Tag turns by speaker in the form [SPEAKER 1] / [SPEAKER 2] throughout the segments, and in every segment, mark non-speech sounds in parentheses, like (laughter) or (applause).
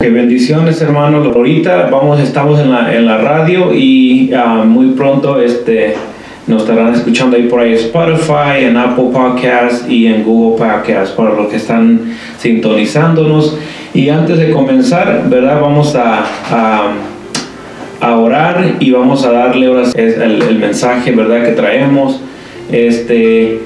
[SPEAKER 1] Que bendiciones, hermanos. Ahorita vamos, estamos en la, en la radio y uh, muy pronto este, nos estarán escuchando ahí por ahí Spotify, en Apple Podcasts y en Google Podcasts para los que están sintonizándonos. Y antes de comenzar, ¿verdad? Vamos a, a, orar y vamos a darle el, el, mensaje, ¿verdad? Que traemos. Este,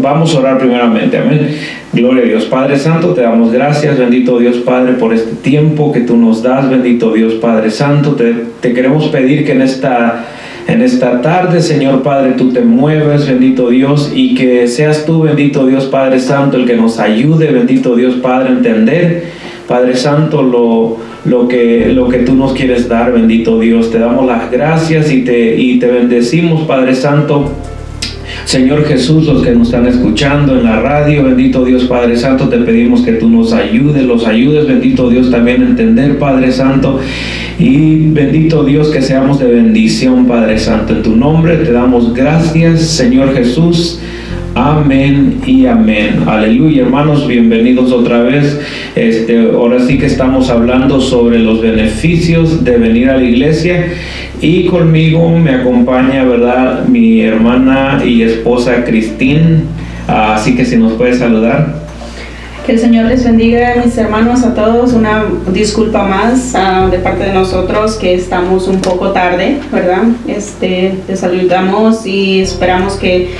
[SPEAKER 1] vamos a orar primeramente. Amén. Gloria a Dios. Padre Santo, te damos gracias, bendito Dios Padre, por este tiempo que tú nos das, bendito Dios Padre Santo. Te, queremos pedir que en esta, en esta tarde, Señor Padre, tú te mueves, bendito Dios, y que seas tú, bendito Dios Padre Santo, el que nos ayude, bendito Dios Padre, a entender, Padre Santo, lo, lo, que, lo que tú nos quieres dar, bendito Dios. Te damos las gracias y te, y te bendecimos, Padre Santo Señor Jesús, los que nos están escuchando en la radio, bendito Dios Padre Santo, te pedimos que tú nos ayudes, los ayudes, bendito Dios también a entender, Padre Santo. Y bendito Dios que seamos de bendición, Padre Santo. En tu nombre te damos gracias, Señor Jesús. Amén y amén. Aleluya, hermanos, bienvenidos otra vez. Este, ahora sí que estamos hablando sobre los beneficios de venir a la iglesia y conmigo me acompaña, ¿verdad? Mi hermana y esposa Cristín. Así que si nos puede saludar.
[SPEAKER 2] Que el Señor les bendiga, mis hermanos, a todos. Una disculpa más uh, de parte de nosotros que estamos un poco tarde, ¿verdad? Este, te saludamos y esperamos que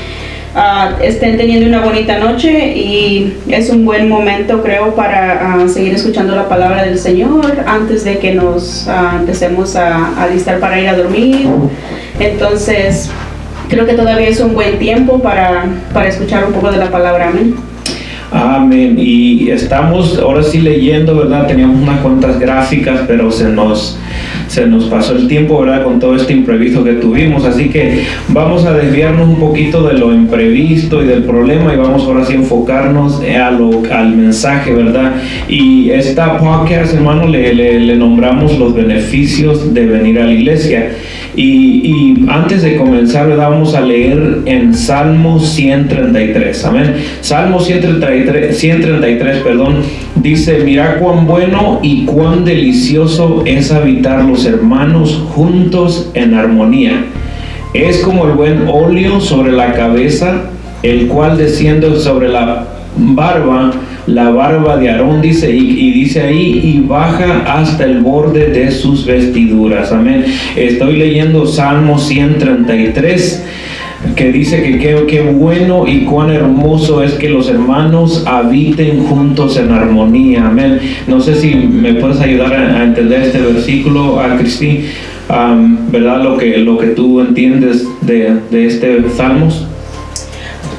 [SPEAKER 2] uh, estén teniendo una bonita noche y es un buen momento, creo, para uh, seguir escuchando la palabra del Señor antes de que nos uh, empecemos a alistar para ir a dormir. Entonces, creo que todavía es un buen tiempo para, para escuchar un poco de la palabra. Amén.
[SPEAKER 1] Amén. Y estamos ahora sí leyendo, ¿verdad? Teníamos unas cuantas gráficas, pero se nos se nos pasó el tiempo, ¿verdad? Con todo este imprevisto que tuvimos. Así que vamos a desviarnos un poquito de lo imprevisto y del problema y vamos ahora sí a enfocarnos a lo, al mensaje, ¿verdad? Y esta podcast, hermano, le, le, le nombramos los beneficios de venir a la iglesia. Y, y, antes de comenzar, ¿verdad? vamos a leer en Salmo 133. Amén. Salmo 133, 133 perdón, dice, mira cuán bueno y cuán delicioso es habitar los hermanos juntos en armonía. Es como el buen óleo sobre la cabeza, el cual desciende sobre la barba la barba de Aarón, dice, y, dice ahí, y baja hasta el borde de sus vestiduras. Amén. Estoy leyendo Salmo 133 que dice que qué, bueno y cuán hermoso es que los hermanos habiten juntos en armonía. Amén. No sé si me puedes ayudar a, entender este versículo, a Cristín, ¿verdad? Lo que, lo que tú entiendes de, de este Salmos.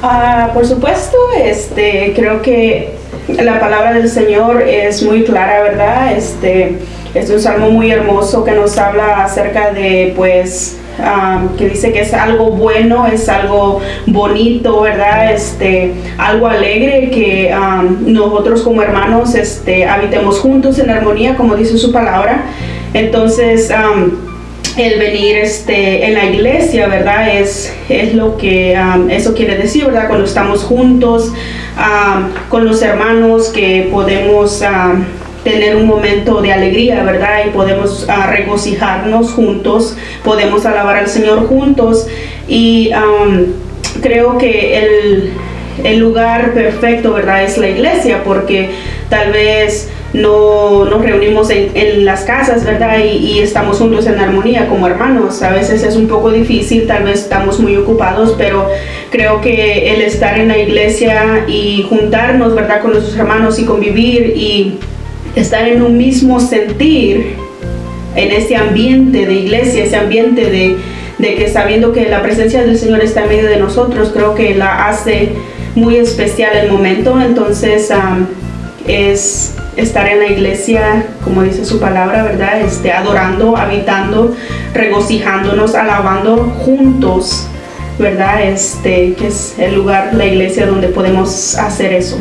[SPEAKER 2] Ah, por supuesto, este, creo que la palabra del Señor es muy clara, ¿verdad? Este es un salmo muy hermoso que nos habla acerca de, pues, um, que dice que es algo bueno, es algo bonito, ¿verdad? Este, algo alegre que um, nosotros como hermanos, este, habitemos juntos en armonía, como dice su palabra. Entonces, um, el venir este, en la iglesia, ¿verdad? Es, es lo que eso quiere decir, ¿verdad? Cuando estamos juntos con los hermanos que podemos tener un momento de alegría, ¿verdad? Y podemos regocijarnos juntos, podemos alabar al Señor juntos y creo que el, el lugar perfecto, ¿verdad? Es la iglesia porque tal vez no nos reunimos en, las casas, ¿verdad? Y, estamos juntos en armonía como hermanos. A veces es un poco difícil, tal vez estamos muy ocupados, pero creo que el estar en la iglesia y juntarnos, ¿verdad? Con nuestros hermanos y convivir y estar en un mismo sentir, en ese ambiente de iglesia, ese ambiente de, que sabiendo que la presencia del Señor está en medio de nosotros, creo que la hace muy especial el momento. Entonces, es estar en la iglesia, como dice su palabra, ¿verdad? Este, adorando, habitando, regocijándonos, alabando juntos, ¿verdad? Este, que es el lugar, la iglesia donde podemos hacer eso.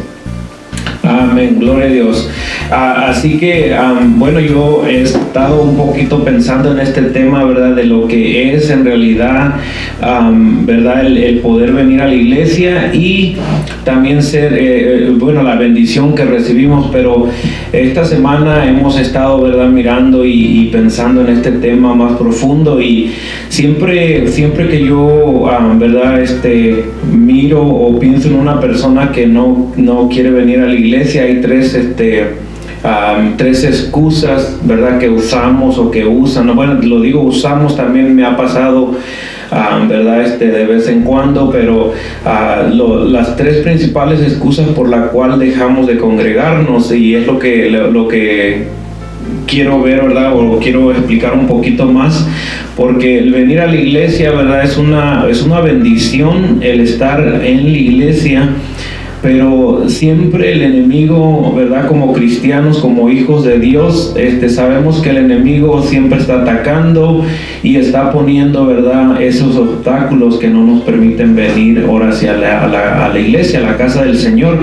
[SPEAKER 1] Amén, gloria a Dios. Ah, así que, bueno, yo he estado un poquito pensando en este tema, ¿verdad? De lo que es en realidad, ¿verdad? El, poder venir a la iglesia y también ser, eh, eh, bueno, la bendición que recibimos, pero esta semana hemos estado, ¿verdad? Mirando y, pensando en este tema más profundo y siempre, siempre que yo, ¿verdad? Este, miro o pienso en una persona que no, no quiere venir a la iglesia, hay tres, este, tres excusas, ¿verdad? Que usamos o que usan. Bueno, lo digo usamos, también me ha pasado, ¿verdad? Este, de vez en cuando, pero ah, las tres principales excusas por la cual dejamos de congregarnos y es lo que, lo, que quiero ver, ¿verdad? O quiero explicar un poquito más, porque el venir a la iglesia, ¿verdad? Es una, es una bendición el estar en la iglesia pero siempre el enemigo, ¿verdad? Como cristianos, como hijos de Dios, este, sabemos que el enemigo siempre está atacando y está poniendo, ¿verdad? Esos obstáculos que no nos permiten venir ahora hacia la, la iglesia, a la casa del Señor.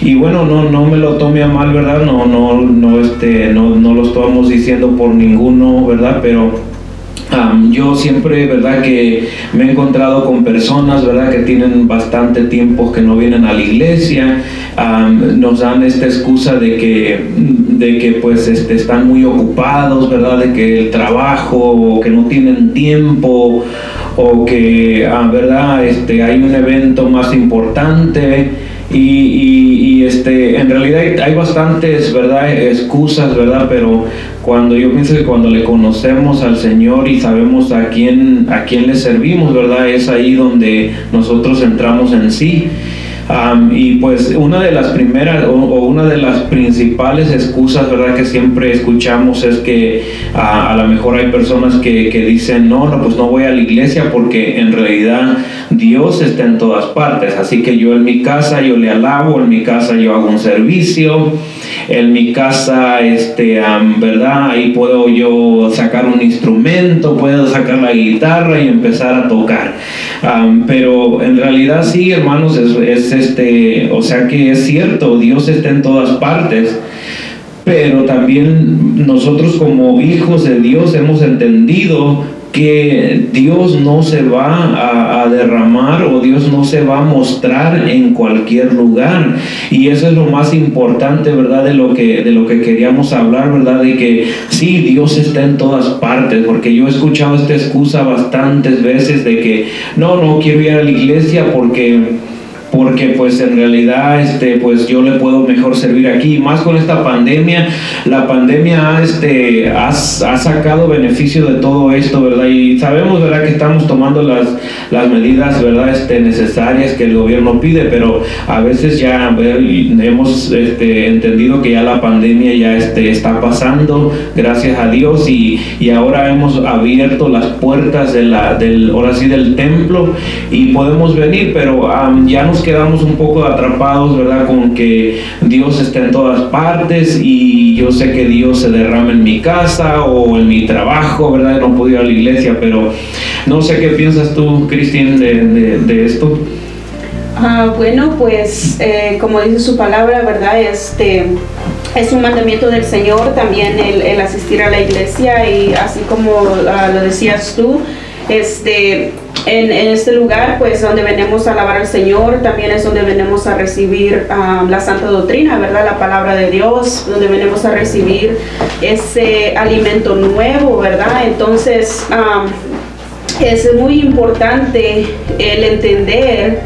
[SPEAKER 1] Y bueno, no, no me lo tome a mal, ¿verdad? No, no, no, este, no, no lo estamos diciendo por ninguno, ¿verdad? Pero yo siempre, ¿verdad? Que me he encontrado con personas, ¿verdad? Que tienen bastante tiempo que no vienen a la iglesia, nos dan esta excusa de que, de que pues este, están muy ocupados, ¿verdad? De que el trabajo, o que no tienen tiempo, o que, ah, ¿verdad? Este, hay un evento más importante. Y, este, en realidad hay, bastantes, ¿verdad? Excusas, ¿verdad? Pero cuando yo pienso que cuando le conocemos al Señor y sabemos a quién, a quién le servimos, ¿verdad? Es ahí donde nosotros entramos en sí y pues una de las primeras o, una de las principales excusas, ¿verdad? Que siempre escuchamos es que a lo mejor hay personas que, que, dicen, no, no, pues no voy a la iglesia porque en realidad Dios está en todas partes. Así que yo en mi casa yo le alabo, en mi casa yo hago un servicio, en mi casa, este, ¿verdad? Ahí puedo yo sacar un instrumento, puedo sacar la guitarra y empezar a tocar. pero en realidad sí, hermanos, es, es este, o sea que es cierto, Dios está en todas partes, pero también nosotros como hijos de Dios hemos entendido que Dios no se va a, derramar o Dios no se va a mostrar en cualquier lugar. Y eso es lo más importante, ¿verdad? De lo que, de lo que queríamos hablar, ¿verdad? De que sí, Dios está en todas partes, porque yo he escuchado esta excusa bastantes veces de que no, no quiero ir a la iglesia porque porque pues en realidad este pues yo le puedo mejor servir aquí. Más con esta pandemia la pandemia este ha, sacado beneficio de todo esto verdad y sabemos verdad que estamos tomando las las medidas verdad este necesarias que el gobierno pide pero a veces ya hemos este, entendido que ya la pandemia ya este está pasando gracias a Dios y, y ahora hemos abierto las puertas de la del ahora sí del templo y podemos venir pero ya nos quedamos un poco atrapados, ¿verdad? Con que Dios está en todas partes y yo sé que Dios se derrama en mi casa o en mi trabajo, ¿verdad? No puedo ir a la iglesia, pero no sé qué piensas tú, Cristín, de, esto.
[SPEAKER 2] Ah, bueno, pues eh, como dice su palabra, ¿verdad? Este es un mandamiento del Señor también el, asistir a la iglesia y así como ah, lo decías tú, este en, este lugar, pues donde venimos a alabar al Señor, también es donde venimos a recibir um, la santa doctrina, ¿verdad? La palabra de Dios, donde venimos a recibir ese alimento nuevo, ¿verdad? Entonces, um, es muy importante el entender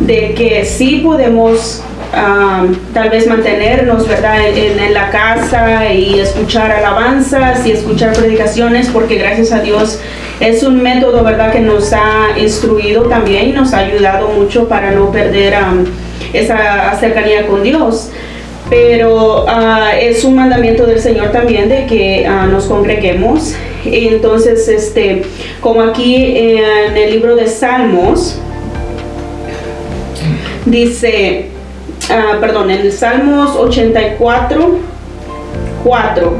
[SPEAKER 2] de que sí podemos um, tal vez mantenernos, ¿verdad? En, en, la casa y escuchar alabanzas y escuchar predicaciones, porque gracias a Dios es un método, ¿verdad?, que nos ha instruido también y nos ha ayudado mucho para no perder esa cercanía con Dios. Pero ah, es un mandamiento del Señor también de que ah, nos congreguemos. Entonces, este, como aquí en el libro de Salmos, dice, ah, perdón, en Salmos 84, 4,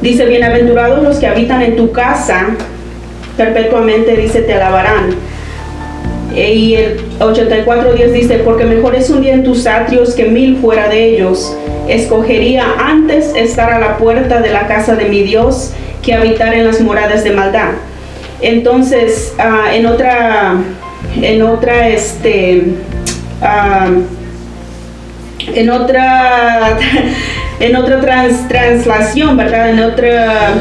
[SPEAKER 2] dice, bienaventurados los que habitan en tu casa perpetuamente dice te alabarán. Y el 84 Dios dice, porque mejor es un día en tus atrios que mil fuera de ellos. Escogería antes estar a la puerta de la casa de mi Dios que habitar en las moradas de maldad. Entonces, ah, en otra, en otra, este, ah, en otra, (laughs) en otra translación, ¿verdad? En otra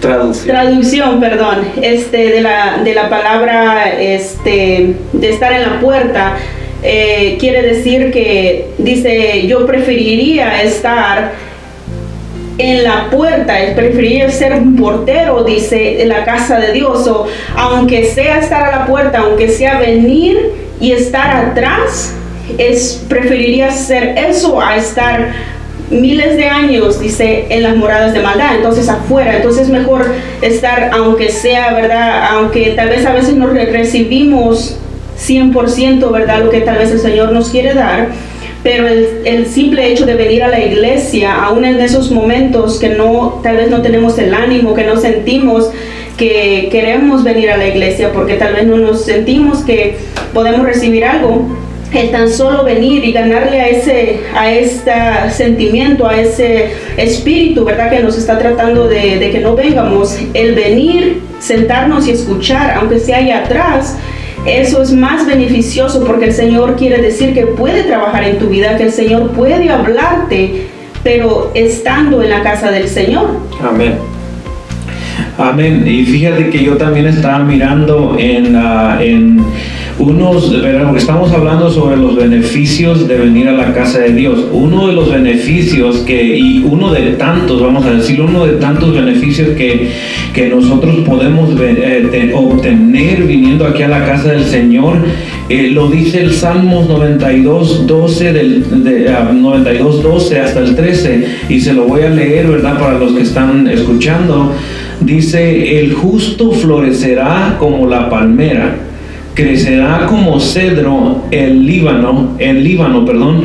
[SPEAKER 1] Traducción.
[SPEAKER 2] Traducción, perdón, este, de, la, de la palabra este, de estar en la puerta. Eh, quiere decir que dice, yo preferiría estar en la puerta, preferiría ser un portero, dice, en la casa de Dios, o aunque sea estar a la puerta, aunque sea venir y estar atrás, es preferiría ser eso a estar miles de años, dice, en las moradas de maldad, entonces afuera, entonces es mejor estar, aunque sea, ¿verdad? Aunque tal vez a veces no recibimos 100%, ¿verdad? Lo que tal vez el Señor nos quiere dar, pero el, el, simple hecho de venir a la iglesia, aún en esos momentos que no, tal vez no tenemos el ánimo, que no sentimos que queremos venir a la iglesia, porque tal vez no nos sentimos que podemos recibir algo, el tan solo venir y ganarle a ese a este sentimiento, a ese espíritu, ¿verdad? Que nos está tratando de, que no vengamos, el venir, sentarnos y escuchar, aunque sea allá atrás, eso es más beneficioso porque el Señor quiere decir que puede trabajar en tu vida, que el Señor puede hablarte, pero estando en la casa del Señor.
[SPEAKER 1] Amén. Amén. Y fíjate que yo también estaba mirando en, uh, en unos, estamos hablando sobre los beneficios de venir a la casa de Dios. Uno de los beneficios que, y uno de tantos, vamos a decir, uno de tantos beneficios que, que nosotros podemos eh, obtener viniendo aquí a la casa del Señor, eh, lo dice el Salmos 92, 12, del, de, 92, 12 hasta el 13, y se lo voy a leer, ¿verdad? Para los que están escuchando. Dice, el justo florecerá como la palmera crecerá como cedro el Líbano, el Líbano, perdón.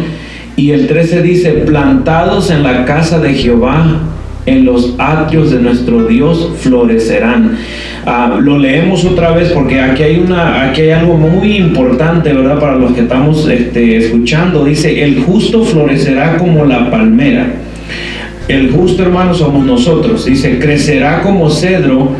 [SPEAKER 1] Y el 13 dice, plantados en la casa de Jehová, en los atrios de nuestro Dios florecerán. Ah, lo leemos otra vez porque aquí hay una, aquí hay algo muy importante, ¿verdad? Para los que estamos este, escuchando. Dice, el justo florecerá como la palmera. El justo hermano somos nosotros. Dice, crecerá como cedro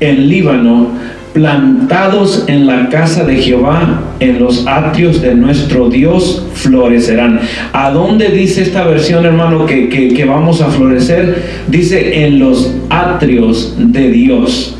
[SPEAKER 1] en Líbano plantados en la casa de Jehová, en los atrios de nuestro Dios, florecerán. ¿A dónde dice esta versión, hermano, que, que vamos a florecer? Dice en los atrios de Dios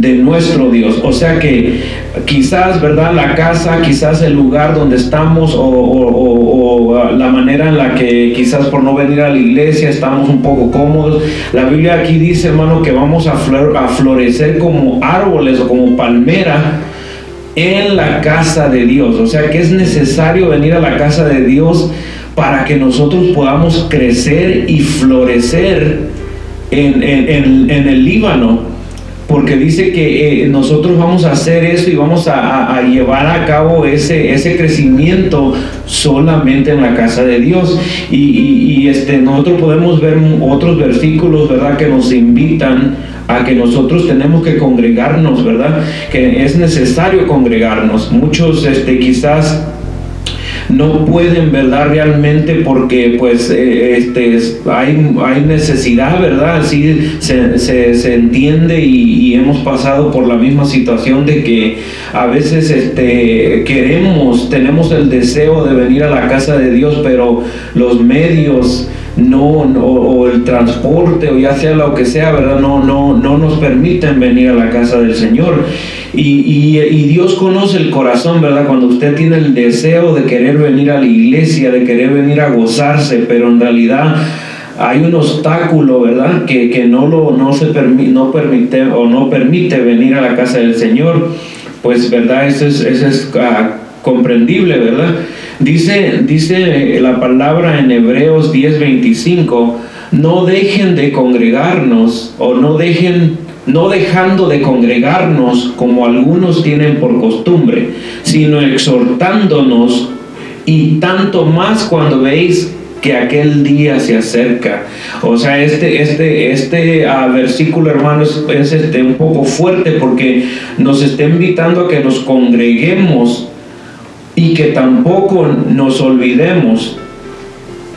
[SPEAKER 1] de nuestro Dios. O sea que quizás, ¿verdad? La casa, quizás el lugar donde estamos o, la manera en la que quizás por no venir a la iglesia estamos un poco cómodos. La Biblia aquí dice, hermano, que vamos a, a florecer como árboles o como palmera en la casa de Dios. O sea que es necesario venir a la casa de Dios para que nosotros podamos crecer y florecer en el Líbano porque dice que eh, nosotros vamos a hacer eso y vamos a, llevar a cabo ese, ese crecimiento solamente en la casa de Dios. Y, este, nosotros podemos ver otros versículos, ¿verdad?, que nos invitan a que nosotros tenemos que congregarnos, ¿verdad? Que es necesario congregarnos. Muchos este, quizás no pueden, ¿verdad? Realmente porque pues eh, este, hay, hay necesidad, ¿verdad? Así se, se, entiende y, hemos pasado por la misma situación de que a veces este, queremos, tenemos el deseo de venir a la casa de Dios, pero los medios no, o el transporte o ya sea lo que sea, ¿verdad? No, no, no nos permiten venir a la casa del Señor. Y, y, Dios conoce el corazón, ¿verdad? Cuando usted tiene el deseo de querer venir a la iglesia, de querer venir a gozarse, pero en realidad hay un obstáculo, ¿verdad? Que, que no, lo, no, se no permite o no permite venir a la casa del Señor. Pues, ¿verdad? Eso es, es ah, comprendible, ¿verdad? Dice, dice la palabra en Hebreos 10:25, no dejen de congregarnos o no dejen no dejando de congregarnos como algunos tienen por costumbre, sino exhortándonos y tanto más cuando veis que aquel día se acerca. O sea, este, este, este ah, versículo, hermanos, es este, un poco fuerte porque nos está invitando a que nos congreguemos y que tampoco nos olvidemos.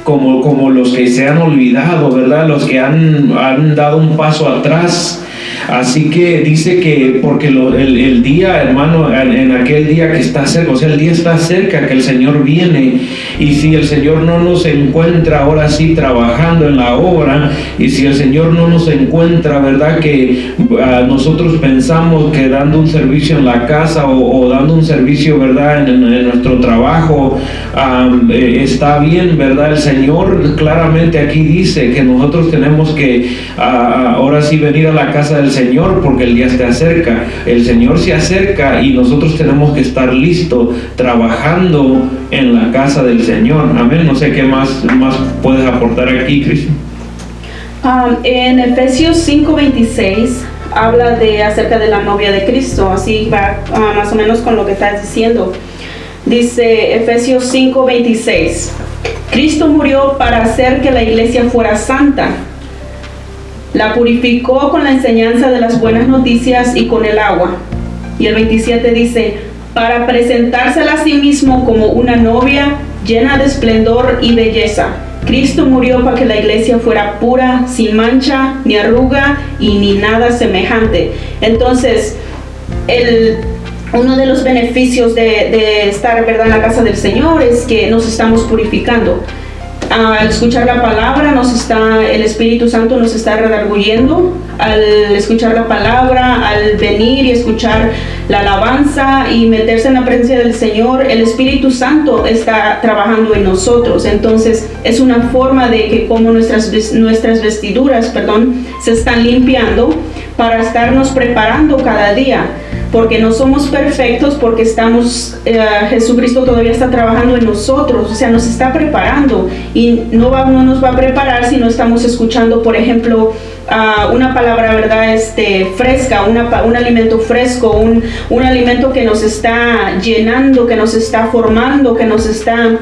[SPEAKER 1] Como, como los que se han olvidado, ¿verdad? Los que han, han dado un paso atrás Así que dice que porque el, día, hermano, en, aquel día que está cerca, o sea, el día está cerca que el Señor viene. Y si el Señor no nos encuentra ahora sí trabajando en la obra, y si el Señor no nos encuentra, ¿verdad? Que ah, nosotros pensamos que dando un servicio en la casa o, dando un servicio, ¿verdad? En, nuestro trabajo eh, está bien, ¿verdad? El Señor claramente aquí dice que nosotros tenemos que ah, ahora sí venir a la casa del Señor porque el día se acerca. El Señor se acerca y nosotros tenemos que estar listos trabajando en la casa del Señor. Amén. No sé qué más, más puedes aportar aquí, Cristo.
[SPEAKER 2] Um, en Efesios 5:26 habla de acerca de la novia de Cristo, así va uh, más o menos con lo que estás diciendo. Dice Efesios 5:26, Cristo murió para hacer que la iglesia fuera santa la purificó con la enseñanza de las buenas noticias y con el agua. Y el 27 dice, para presentársela a sí mismo como una novia llena de esplendor y belleza. Cristo murió para que la iglesia fuera pura, sin mancha, ni arruga y ni nada semejante. Entonces, el, uno de los beneficios de, estar ¿verdad? en la casa del Señor es que nos estamos purificando al escuchar la palabra nos está el Espíritu Santo nos está redarguyendo al escuchar la palabra al venir y escuchar la alabanza y meterse en la presencia del Señor. El Espíritu Santo está trabajando en nosotros. Entonces es una forma de que como nuestras nuestras vestiduras perdón se están limpiando para estarnos preparando cada día porque no somos perfectos, porque estamos, eh, Jesucristo todavía está trabajando en nosotros, o sea, nos está preparando y no, va, no nos va a preparar si no estamos escuchando, por ejemplo, una palabra, ¿verdad? Este, fresca, una, un alimento fresco, un, un alimento que nos está llenando, que nos está formando, que nos está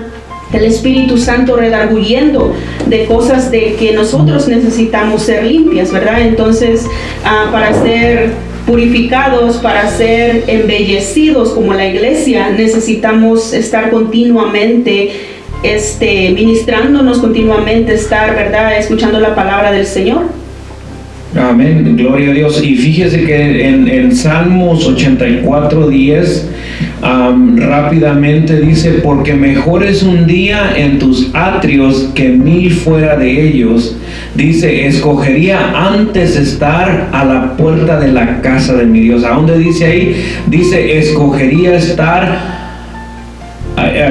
[SPEAKER 2] el Espíritu Santo redarguyendo de cosas de que nosotros necesitamos ser limpias, ¿verdad? Entonces, ah, para ser purificados, para ser embellecidos como la iglesia, necesitamos estar continuamente este, ministrándonos continuamente, estar, ¿verdad?, escuchando la palabra del Señor.
[SPEAKER 1] Amén, gloria a Dios. Y fíjese que en, en Salmos 84, 10, rápidamente dice, porque mejor es un día en tus atrios que mil fuera de ellos. Dice, escogería antes estar a la puerta de la casa de mi Dios. ¿A dónde dice ahí? Dice, escogería estar,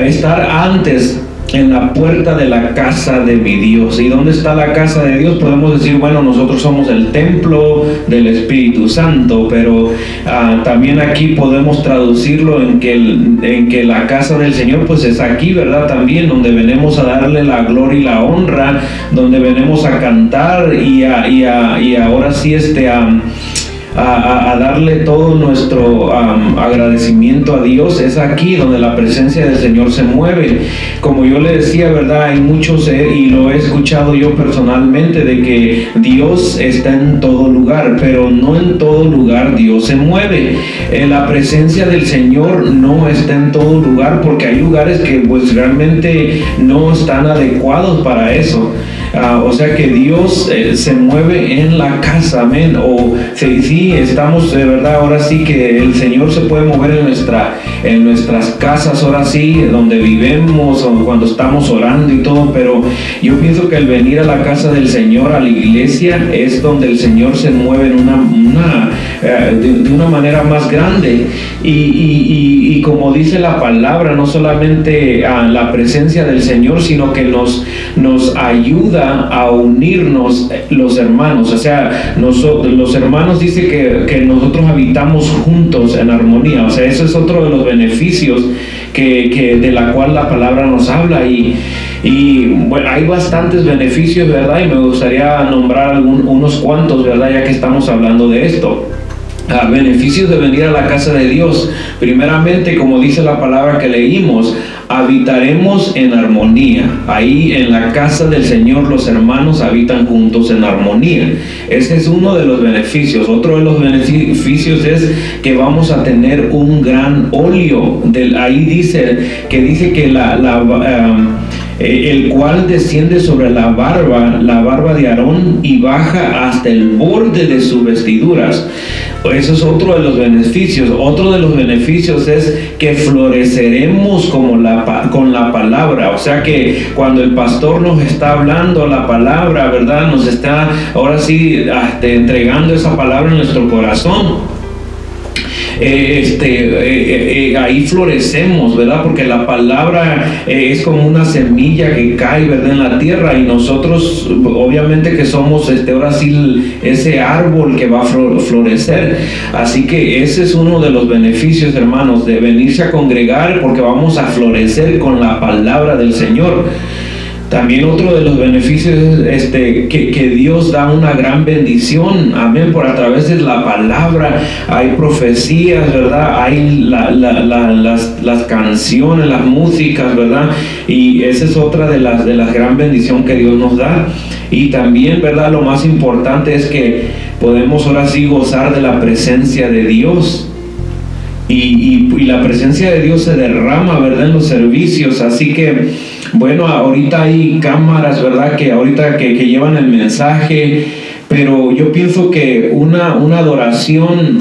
[SPEAKER 1] estar antes en la puerta de la casa de mi Dios. ¿Y dónde está la casa de Dios? Podemos decir, bueno, nosotros somos el templo del Espíritu Santo, pero ah, también aquí podemos traducirlo en que, en que la casa del Señor pues es aquí, ¿verdad? También donde venimos a darle la gloria y la honra, donde venimos a cantar y, y, y ahora sí este... a darle todo nuestro agradecimiento a Dios, es aquí donde la presencia del Señor se mueve. Como yo le decía, ¿verdad? Hay muchos, eh, y lo he escuchado yo personalmente, de que Dios está en todo lugar, pero no en todo lugar Dios se mueve. Eh, la presencia del Señor no está en todo lugar porque hay lugares que pues realmente no están adecuados para eso. Ah, o sea que Dios eh, se mueve en la casa, amén. O sí, sí, estamos de verdad, ahora sí que el Señor se puede mover en, nuestra, en nuestras casas, ahora sí, donde vivimos o cuando estamos orando y todo, pero yo pienso que el venir a la casa del Señor, a la iglesia, es donde el Señor se mueve en una, una eh, de, una manera más grande. Y, y, como dice la palabra, no solamente a la presencia del Señor, sino que nos, nos ayuda a unirnos eh, los hermanos. O sea, nosotros, los hermanos dice que, nosotros habitamos juntos en armonía. O sea, eso es otro de los beneficios que, de la cual la palabra nos habla. Y, y bueno, hay bastantes beneficios, ¿verdad? Y me gustaría nombrar algún, unos cuantos, ¿verdad? Ya que estamos hablando de esto. Beneficios de venir a la casa de Dios. Primeramente, como dice la palabra que leímos, habitaremos en armonía. Ahí en la casa del Señor los hermanos habitan juntos en armonía. Ese es uno de los beneficios. Otro de los beneficios es que vamos a tener un gran óleo. Ahí dice que dice que eh, el cual desciende sobre la barba, la barba de Aarón, y baja hasta el borde de sus vestiduras. Eso es otro de los beneficios. Otro de los beneficios es que floreceremos como la, con la palabra. O sea que cuando el pastor nos está hablando la palabra, ¿verdad? Nos está ahora sí este, entregando esa palabra en nuestro corazón eh, este, eh, eh, ahí florecemos, ¿verdad? Porque la palabra es como una semilla que cae, ¿verdad? En la tierra y nosotros, obviamente que somos, este, ahora sí, ese árbol que va a florecer. Así que ese es uno de los beneficios, hermanos, de venirse a congregar porque vamos a florecer con la palabra del Señor. También otro de los beneficios es este, que, Dios da una gran bendición, amén, por a través de la palabra. Hay profecías, ¿verdad? Hay las, canciones, las músicas, ¿verdad? Y esa es otra de las, de las gran bendición que Dios nos da. Y también, ¿verdad? Lo más importante es que podemos ahora sí gozar de la presencia de Dios. Y, y la presencia de Dios se derrama, ¿verdad? En los servicios. Así que bueno, ahorita hay cámaras, ¿verdad? Que ahorita que, llevan el mensaje, pero yo pienso que una, una adoración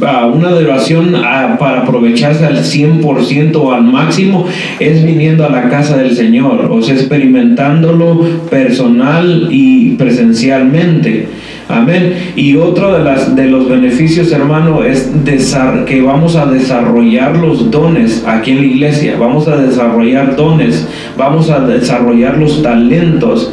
[SPEAKER 1] una adoración para aprovecharse al 100% o al máximo es viniendo a la casa del Señor, o sea, experimentándolo personal y presencialmente. Amén. Y otro de, las, de los beneficios, hermano, es que vamos a desarrollar los dones aquí en la iglesia. Vamos a desarrollar dones, vamos a desarrollar los talentos.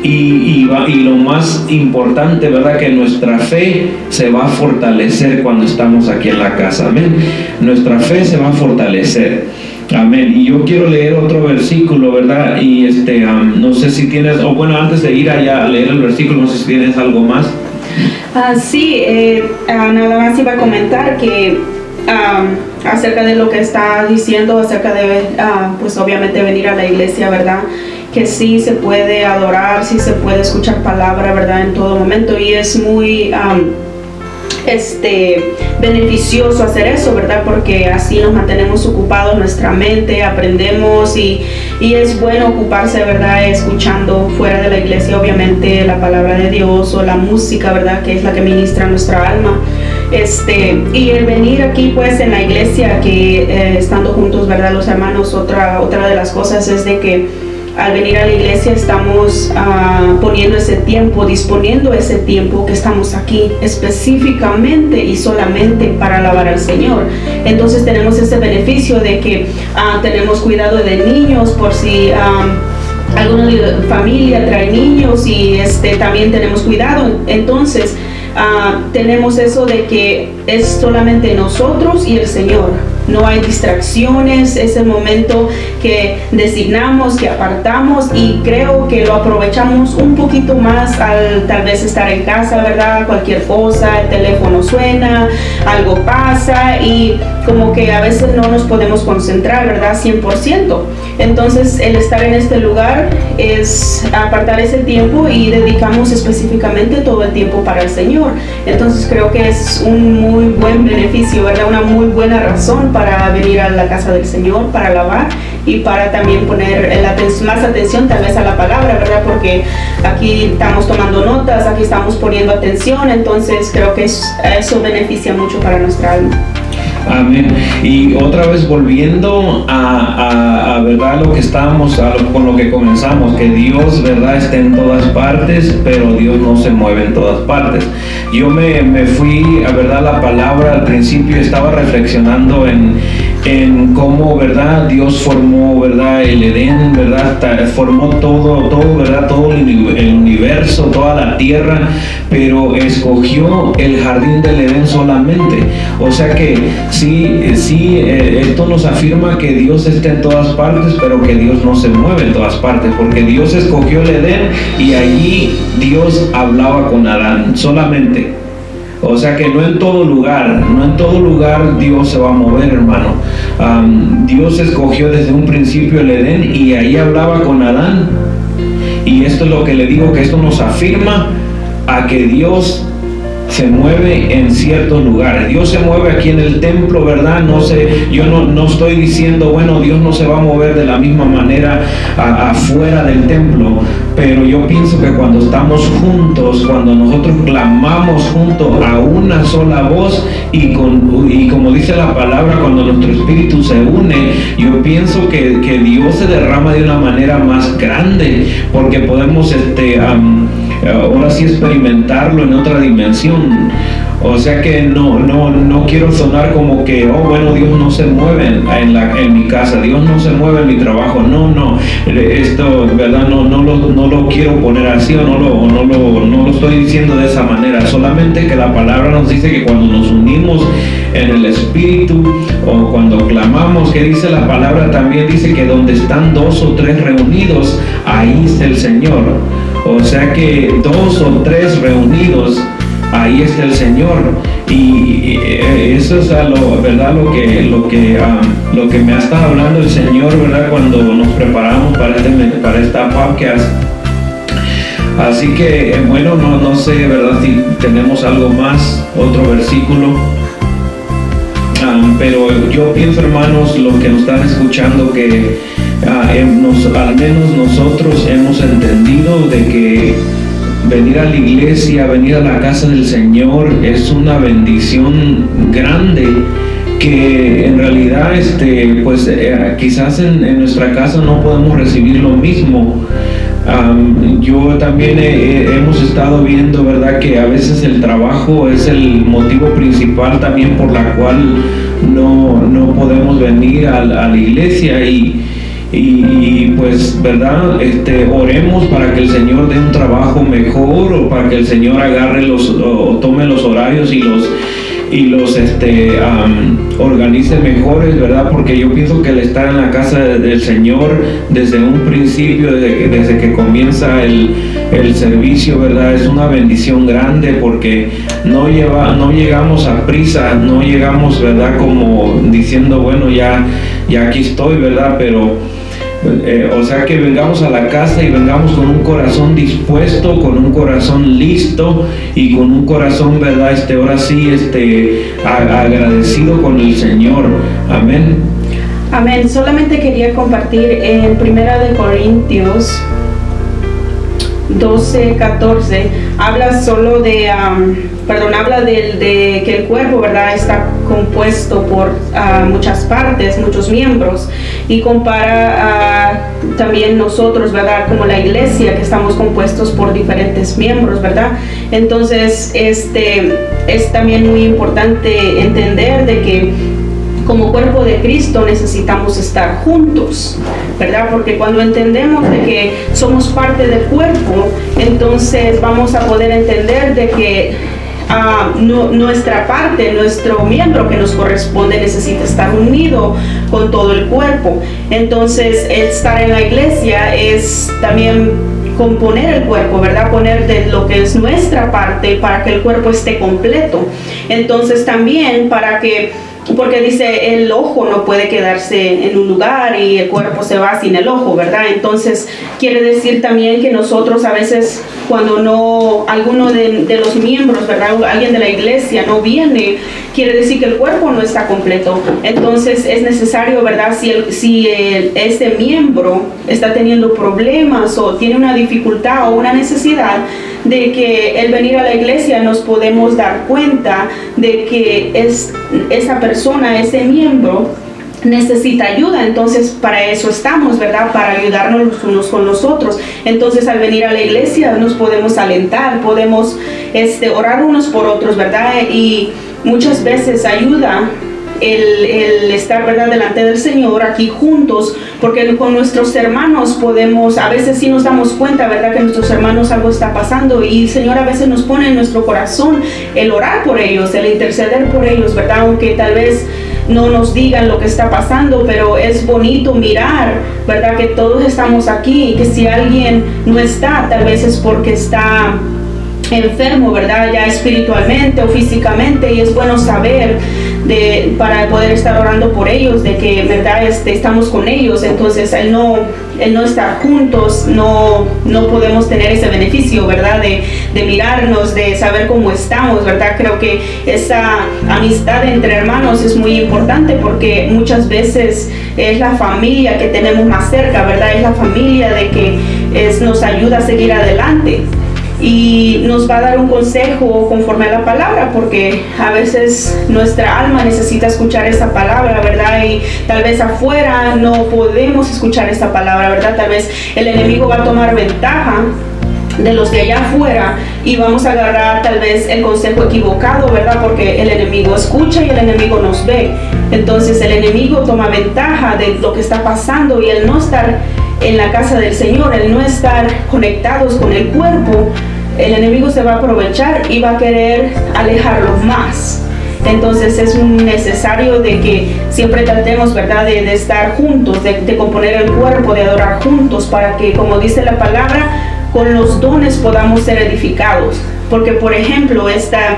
[SPEAKER 1] Y, y, y, lo más importante, ¿verdad? Que nuestra fe se va a fortalecer cuando estamos aquí en la casa. Amén. Nuestra fe se va a fortalecer. Amén. Y yo quiero leer otro versículo, ¿verdad? Y este, no sé si tienes, o bueno, antes de ir allá a leer el versículo, no sé si tienes algo más.
[SPEAKER 2] Ah, sí, eh, ah, nada más iba a comentar que acerca de lo que está diciendo, acerca de, ah, pues obviamente venir a la iglesia, ¿verdad? Que sí se puede adorar, sí se puede escuchar palabra, ¿verdad? En todo momento y es muy este, beneficioso hacer eso, ¿verdad? Porque así nos mantenemos ocupados nuestra mente, aprendemos y, y es bueno ocuparse, ¿verdad? Escuchando fuera de la iglesia, obviamente, la palabra de Dios o la música, ¿verdad? Que es la que ministra nuestra alma. Este, y el venir aquí pues en la iglesia que eh, estando juntos, ¿verdad? Los hermanos, otra, otra de las cosas es de que al venir a la iglesia estamos ah, poniendo ese tiempo, disponiendo ese tiempo que estamos aquí específicamente y solamente para alabar al Señor. Entonces tenemos ese beneficio de que ah, tenemos cuidado de niños por si... Ah, alguna familia trae niños y este también tenemos cuidado entonces tenemos eso de que es solamente nosotros y el Señor no hay distracciones, es el momento que designamos, que apartamos y creo que lo aprovechamos un poquito más al tal vez estar en casa, ¿verdad? Cualquier cosa, el teléfono suena, algo pasa y como que a veces no nos podemos concentrar, ¿verdad? 100%. Entonces el estar en este lugar es apartar ese tiempo y dedicamos específicamente todo el tiempo para el Señor. Entonces creo que es un muy buen beneficio, ¿verdad? Una muy buena razón para venir a la casa del Señor, para alabar y para también poner más atención tal vez a la palabra, ¿verdad? Porque aquí estamos tomando notas, aquí estamos poniendo atención, entonces creo que eso beneficia mucho para nuestra alma.
[SPEAKER 1] Amén. Y otra vez volviendo a, verdad lo que estábamos, con lo que comenzamos, que Dios, verdad, está en todas partes, pero Dios no se mueve en todas partes. Yo me, me fui, a verdad, la palabra al principio estaba reflexionando en en cómo, ¿verdad? Dios formó, ¿verdad? El Edén, ¿verdad? Formó todo, todo, ¿verdad? Todo el universo, toda la tierra, pero escogió el jardín del Edén solamente. O sea que sí, sí, eh, esto nos afirma que Dios está en todas partes, pero que Dios no se mueve en todas partes, porque Dios escogió el Edén y allí Dios hablaba con Adán solamente. O sea que no en todo lugar, no en todo lugar Dios se va a mover, hermano. Dios escogió desde un principio el Edén y ahí hablaba con Adán. Y esto es lo que le digo, que esto nos afirma a que Dios se mueve en ciertos lugares. Dios se mueve aquí en el templo, ¿verdad? No sé, yo no, no estoy diciendo, bueno, Dios no se va a mover de la misma manera afuera del templo, pero yo pienso que cuando estamos juntos, cuando nosotros clamamos juntos a una sola voz y, con, y como dice la palabra, cuando nuestro espíritu se une, yo pienso que, que Dios se derrama de una manera más grande, porque podemos este, ahora sí experimentarlo en otra dimensión. O sea que no, no, no quiero sonar como que, oh bueno, Dios no se mueve en, la, en mi casa, Dios no se mueve en mi trabajo. No, no, esto, ¿verdad? No, no, lo, no lo quiero poner así o no lo, no, lo, no lo estoy diciendo de esa manera. Solamente que la palabra nos dice que cuando nos unimos en el Espíritu o cuando clamamos, que dice la palabra también dice que donde están dos o tres reunidos, ahí está el Señor. O sea que dos o tres reunidos, ahí está el Señor. Y eso es lo, ¿verdad? Lo que, lo, que, ah, lo que me ha estado hablando el Señor, ¿verdad? Cuando nos preparamos para, este, para esta podcast. Así que, bueno, no, no sé, ¿verdad? Si tenemos algo más, otro versículo. Ah, pero yo pienso, hermanos, los que nos están escuchando, que Ah, al menos nosotros hemos entendido de que venir a la iglesia, venir a la casa del Señor es una bendición grande que en realidad este pues eh, quizás en, nuestra casa no podemos recibir lo mismo. Yo también hemos estado viendo verdad que a veces el trabajo es el motivo principal también por la cual no, no podemos venir a la iglesia y, y, pues, ¿verdad? Este, oremos para que el Señor dé un trabajo mejor o para que el Señor agarre los o tome los horarios y los y los este, organice mejores, ¿verdad? Porque yo pienso que el estar en la casa del Señor desde un principio, desde, desde que comienza el, el, servicio, ¿verdad? Es una bendición grande porque no, lleva, no llegamos a prisa, no llegamos, ¿verdad? Como diciendo, bueno, ya, ya aquí estoy, ¿verdad? Pero eh, o sea que vengamos a la casa y vengamos con un corazón dispuesto, con un corazón listo y con un corazón, ¿verdad? Este, ahora sí, este, agradecido con el Señor. Amén.
[SPEAKER 2] Amén. Solamente quería compartir en Primera de Corintios 12, 14, habla solo de, perdón, habla de, que el cuerpo, ¿verdad?, está compuesto por ah, muchas partes, muchos miembros, y compara también nosotros, ¿verdad?, como la iglesia, que estamos compuestos por diferentes miembros, ¿verdad? Entonces, este, es también muy importante entender de que como cuerpo de Cristo necesitamos estar juntos, ¿verdad? Porque cuando entendemos de que somos parte del cuerpo, entonces vamos a poder entender de que ah, nuestra parte, nuestro miembro que nos corresponde necesita estar unido con todo el cuerpo. Entonces, estar en la iglesia es también componer el cuerpo, ¿verdad? Poner de lo que es nuestra parte para que el cuerpo esté completo. Entonces, también para que porque dice el ojo no puede quedarse en un lugar y el cuerpo se va sin el ojo, ¿verdad? Entonces quiere decir también que nosotros a veces cuando no, alguno de, los miembros, ¿verdad? Alguien de la iglesia no viene, quiere decir que el cuerpo no está completo. Entonces es necesario, ¿verdad? Si, el, si este miembro está teniendo problemas o tiene una dificultad o una necesidad, de que el venir a la iglesia nos podemos dar cuenta de que es, esa persona, ese miembro, necesita ayuda, entonces para eso estamos, ¿verdad? Para ayudarnos los unos con los otros. Entonces al venir a la iglesia nos podemos alentar, podemos este, orar unos por otros, ¿verdad? Y muchas veces ayuda el, estar ¿verdad? delante del Señor aquí juntos, porque con nuestros hermanos podemos, a veces sí nos damos cuenta, ¿verdad? Que nuestros hermanos algo está pasando y el Señor a veces nos pone en nuestro corazón el orar por ellos, el interceder por ellos, ¿verdad? Aunque tal vez no nos digan lo que está pasando, pero es bonito mirar, ¿verdad? Que todos estamos aquí y que si alguien no está, tal vez es porque está enfermo, ¿verdad? Ya espiritualmente o físicamente y es bueno saber de, para poder estar orando por ellos, de que verdad este, estamos con ellos, entonces el no, el no estar juntos, no, no podemos tener ese beneficio, ¿verdad? De, de mirarnos, de saber cómo estamos, ¿verdad? Creo que esa amistad entre hermanos es muy importante porque muchas veces es la familia que tenemos más cerca, ¿verdad? Es la familia de que es, nos ayuda a seguir adelante y nos va a dar un consejo conforme a la palabra, porque a veces nuestra alma necesita escuchar esa palabra, ¿verdad? Y tal vez afuera no podemos escuchar esa palabra, ¿verdad? Tal vez el enemigo va a tomar ventaja de los de allá afuera y vamos a agarrar tal vez el consejo equivocado, ¿verdad? Porque el enemigo escucha y el enemigo nos ve. Entonces el enemigo toma ventaja de lo que está pasando y el no estar en la casa del Señor, el no estar conectados con el cuerpo, el enemigo se va a aprovechar y va a querer alejarlos más. Entonces es necesario de que siempre tratemos, ¿verdad?, de, estar juntos, de, de, componer el cuerpo, de adorar juntos, para que, como dice la palabra, con los dones podamos ser edificados. Porque, por ejemplo, esta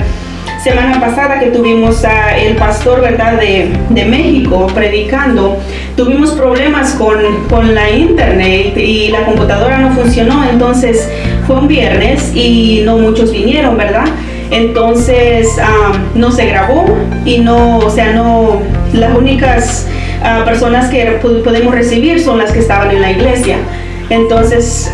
[SPEAKER 2] semana pasada que tuvimos a el pastor, ¿verdad?, de, de México predicando, tuvimos problemas con, con, la internet y la computadora no funcionó, entonces fue un viernes y no muchos vinieron, ¿verdad? Entonces no se grabó y no, o sea, no, las únicas uh, personas que podemos recibir son las que estaban en la iglesia. Entonces,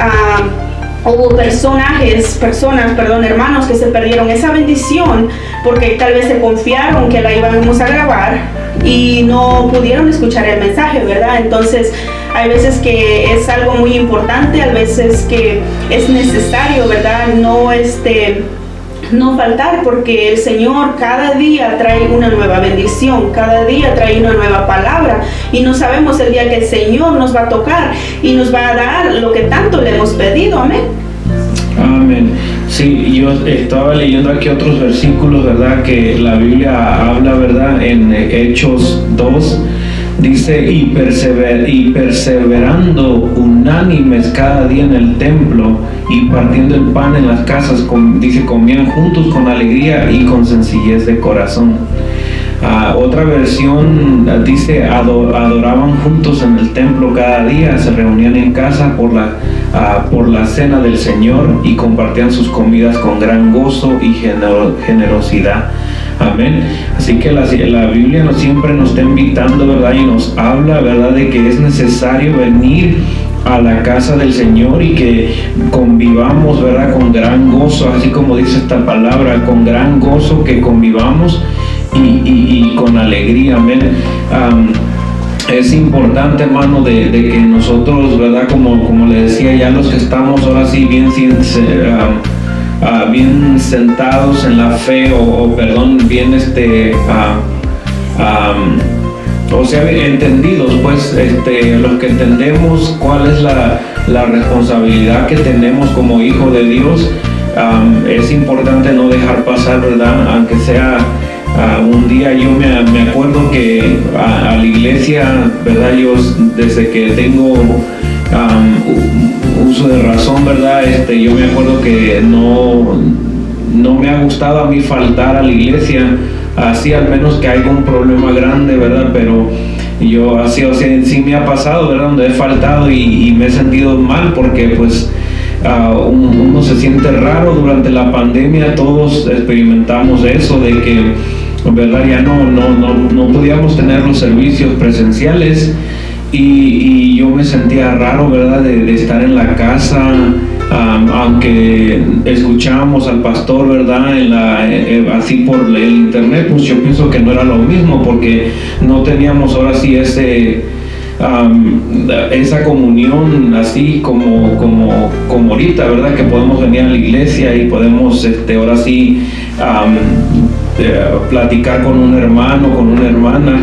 [SPEAKER 2] hubo personajes, personas, perdón, hermanos que se perdieron esa bendición porque tal vez se confiaron que la íbamos a grabar y no pudieron escuchar el mensaje, ¿verdad? Entonces, hay veces que es algo muy importante, hay veces que es necesario, ¿verdad? No este no faltar porque el Señor cada día trae una nueva bendición, cada día trae una nueva palabra y no sabemos el día que el Señor nos va a tocar y nos va a dar lo que tanto le hemos pedido. Amén.
[SPEAKER 1] Amén. Sí, yo estaba leyendo aquí otros versículos, ¿verdad? Que la Biblia habla, ¿verdad? En Hechos 2 Dice, y, persever, y perseverando unánimes cada día en el templo y partiendo el pan en las casas, dice, comían juntos con alegría y con sencillez de corazón. Ah, otra versión ah, dice, adoraban juntos en el templo cada día, se reunían en casa por la, ah, por la cena del Señor y compartían sus comidas con gran gozo y generosidad Amén. Así que la, la Biblia nos, siempre nos está invitando, ¿verdad? Y nos habla, ¿verdad? De que es necesario venir a la casa del Señor y que convivamos, ¿verdad? Con gran gozo, así como dice esta palabra, con gran gozo que convivamos y, con alegría, amén. es importante, hermano, de, que nosotros, ¿verdad? Como, como le decía, ya los que estamos ahora sí bien sin, Ah, bien sentados en la fe o, perdón, bien este, uh, o sea, entendidos, pues este, los que entendemos cuál es la, la responsabilidad que tenemos como hijo de Dios, es importante no dejar pasar, ¿verdad? Aunque sea uh, un día yo me, me acuerdo que a, la iglesia, ¿verdad? Yo desde que tengo de razón, ¿verdad? Este, yo me acuerdo que no, no me ha gustado a mí faltar a la iglesia, así al menos que haya un problema grande, ¿verdad? Pero yo así, o sea, sí me ha pasado, ¿verdad? Donde he faltado y, me he sentido mal porque pues uh, uno se siente raro durante la pandemia, todos experimentamos eso de que, ¿verdad? Ya no, no, no, no podíamos tener los servicios presenciales y, yo me sentía raro, ¿verdad? De, estar en la casa, aunque escuchábamos al pastor, ¿verdad? En la, eh, eh, así por el internet, pues yo pienso que no era lo mismo porque no teníamos ahora sí ese... esa comunión así como, como, como ahorita, ¿verdad? Que podemos venir a la iglesia y podemos este, ahora sí eh, platicar con un hermano, con una hermana.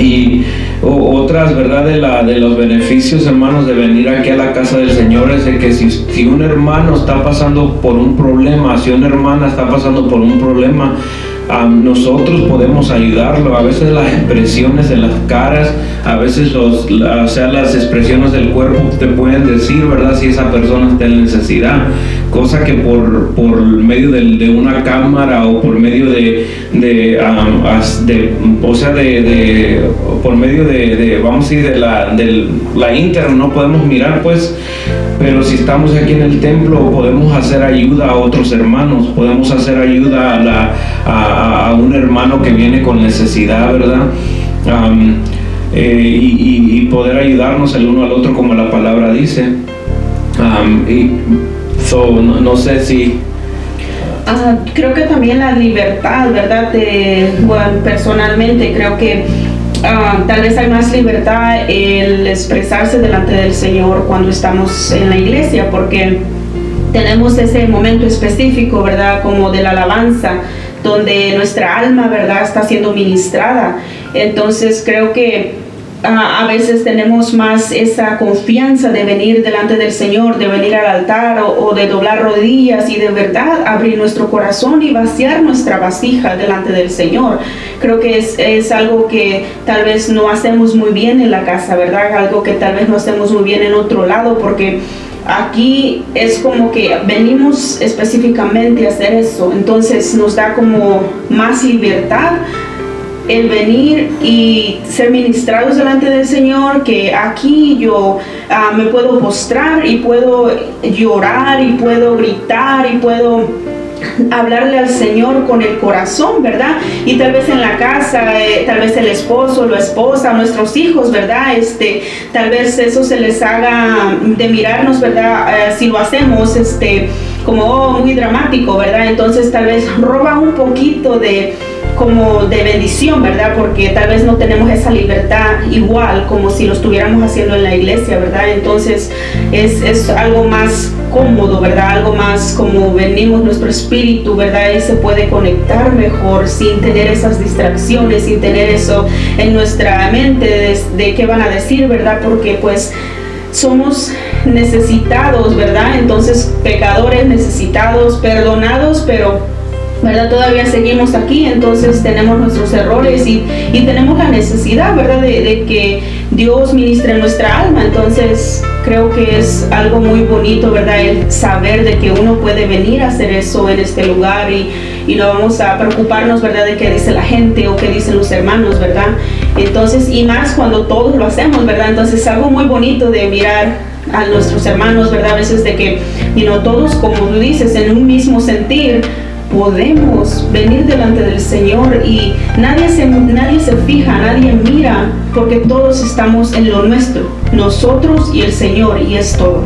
[SPEAKER 1] Y otras, ¿verdad? De, la, de los beneficios, hermanos, de venir aquí a la casa del Señor es de que si, si un hermano está pasando por un problema, si una hermana está pasando por un problema, nosotros podemos ayudarlo. A veces las expresiones de las caras, a veces los, o sea, las expresiones del cuerpo te pueden decir, ¿verdad? Si esa persona está en necesidad. Cosa que por, por medio de, una cámara o por medio de, de, o sea, de, por medio de, vamos a decir, de la, de la internet no podemos mirar, pues pero si estamos aquí en el templo podemos hacer ayuda a otros hermanos, podemos hacer ayuda a, a, un hermano que viene con necesidad, ¿verdad? Eh, y, poder ayudarnos el uno al otro como la palabra dice. y no, sé si...
[SPEAKER 2] Ah, creo que también la libertad, ¿verdad? bueno, personalmente creo que Ah, tal vez hay más libertad el expresarse delante del Señor cuando estamos en la iglesia, porque tenemos ese momento específico, ¿verdad? Como de la alabanza, donde nuestra alma, ¿verdad? Está siendo ministrada. Entonces creo que a veces tenemos más esa confianza de venir delante del Señor, de venir al altar o, de doblar rodillas y de verdad abrir nuestro corazón y vaciar nuestra vasija delante del Señor. Creo que es, es algo que tal vez no hacemos muy bien en la casa, ¿verdad? Algo que tal vez no hacemos muy bien en otro lado porque aquí es como que venimos específicamente a hacer eso, entonces nos da como más libertad el venir y ser ministrados delante del Señor, que aquí yo ah, me puedo postrar y puedo llorar y puedo gritar y puedo hablarle al Señor con el corazón, ¿verdad? Y tal vez en la casa, eh, tal vez el esposo, la esposa, nuestros hijos, ¿verdad? Este, tal vez eso se les haga de mirarnos, ¿verdad? Eh, si lo hacemos, este, como oh, muy dramático, ¿verdad? Entonces tal vez roba un poquito de como de bendición, ¿verdad? Porque tal vez no tenemos esa libertad igual como si lo estuviéramos haciendo en la iglesia, ¿verdad? Entonces es, es algo más cómodo, ¿verdad? Algo más como venimos nuestro espíritu, ¿verdad? Y se puede conectar mejor sin tener esas distracciones, sin tener eso en nuestra mente de, de qué van a decir, ¿verdad? Porque pues somos necesitados, ¿verdad? Entonces pecadores necesitados, perdonados, pero ¿verdad? Todavía seguimos aquí, entonces tenemos nuestros errores y, tenemos la necesidad, ¿verdad? De, que Dios ministre nuestra alma. Entonces creo que es algo muy bonito, ¿verdad? El saber de que uno puede venir a hacer eso en este lugar y, y no vamos a preocuparnos, ¿verdad? De qué dice la gente o qué dicen los hermanos, ¿verdad? Entonces, y más cuando todos lo hacemos, ¿verdad? Entonces es algo muy bonito de mirar a nuestros hermanos, ¿verdad? A veces de que, y no todos, como tú dices, en un mismo sentir, podemos venir delante del Señor y nadie se, nadie se fija, nadie mira, porque todos estamos en lo nuestro, nosotros y el Señor, y es todo.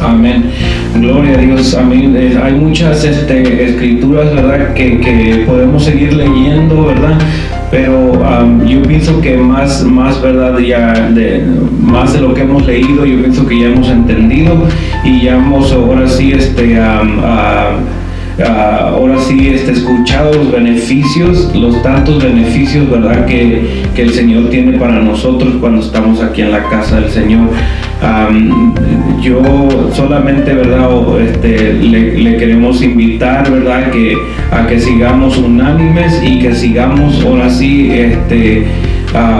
[SPEAKER 1] Amén. Gloria a Dios. Amén. Eh, hay muchas este, escrituras, ¿verdad? Que, que, podemos seguir leyendo, ¿verdad? Pero yo pienso que más, más, ¿verdad? Ya de, más de lo que hemos leído, yo pienso que ya hemos entendido y ya hemos ahora sí, este, Ah, ahora sí este, escuchado los beneficios, los tantos beneficios, ¿verdad? Que, que, el Señor tiene para nosotros cuando estamos aquí en la casa del Señor. yo solamente, ¿verdad? Este, le, queremos invitar, ¿verdad? Que, a que sigamos unánimes y que sigamos ahora sí, este,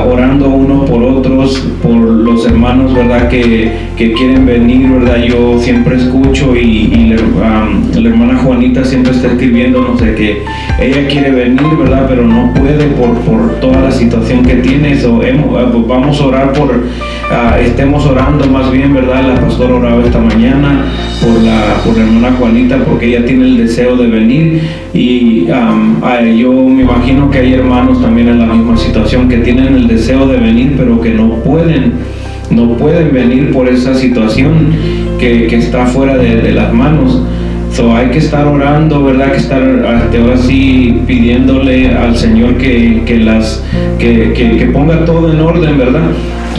[SPEAKER 1] orando unos por otros, por los hermanos, ¿verdad? Que, que quieren venir, ¿verdad? Yo siempre escucho y, la, hermana Juanita siempre está escribiendo, no sé, que ella quiere venir, ¿verdad? Pero no puede por, por toda la situación que tiene. So, vamos a orar por, estemos orando más bien, ¿verdad? La pastora oraba esta mañana por la, por la hermana Juanita porque ella tiene el deseo de venir y yo me imagino que hay hermanos también en la misma situación que tienen el deseo de venir pero que no pueden, no pueden venir por esa situación que, está fuera de, las manos. So, hay que estar orando, ¿verdad? Que estar ahora sí pidiéndole al Señor que, las, que, que ponga todo en orden, ¿verdad?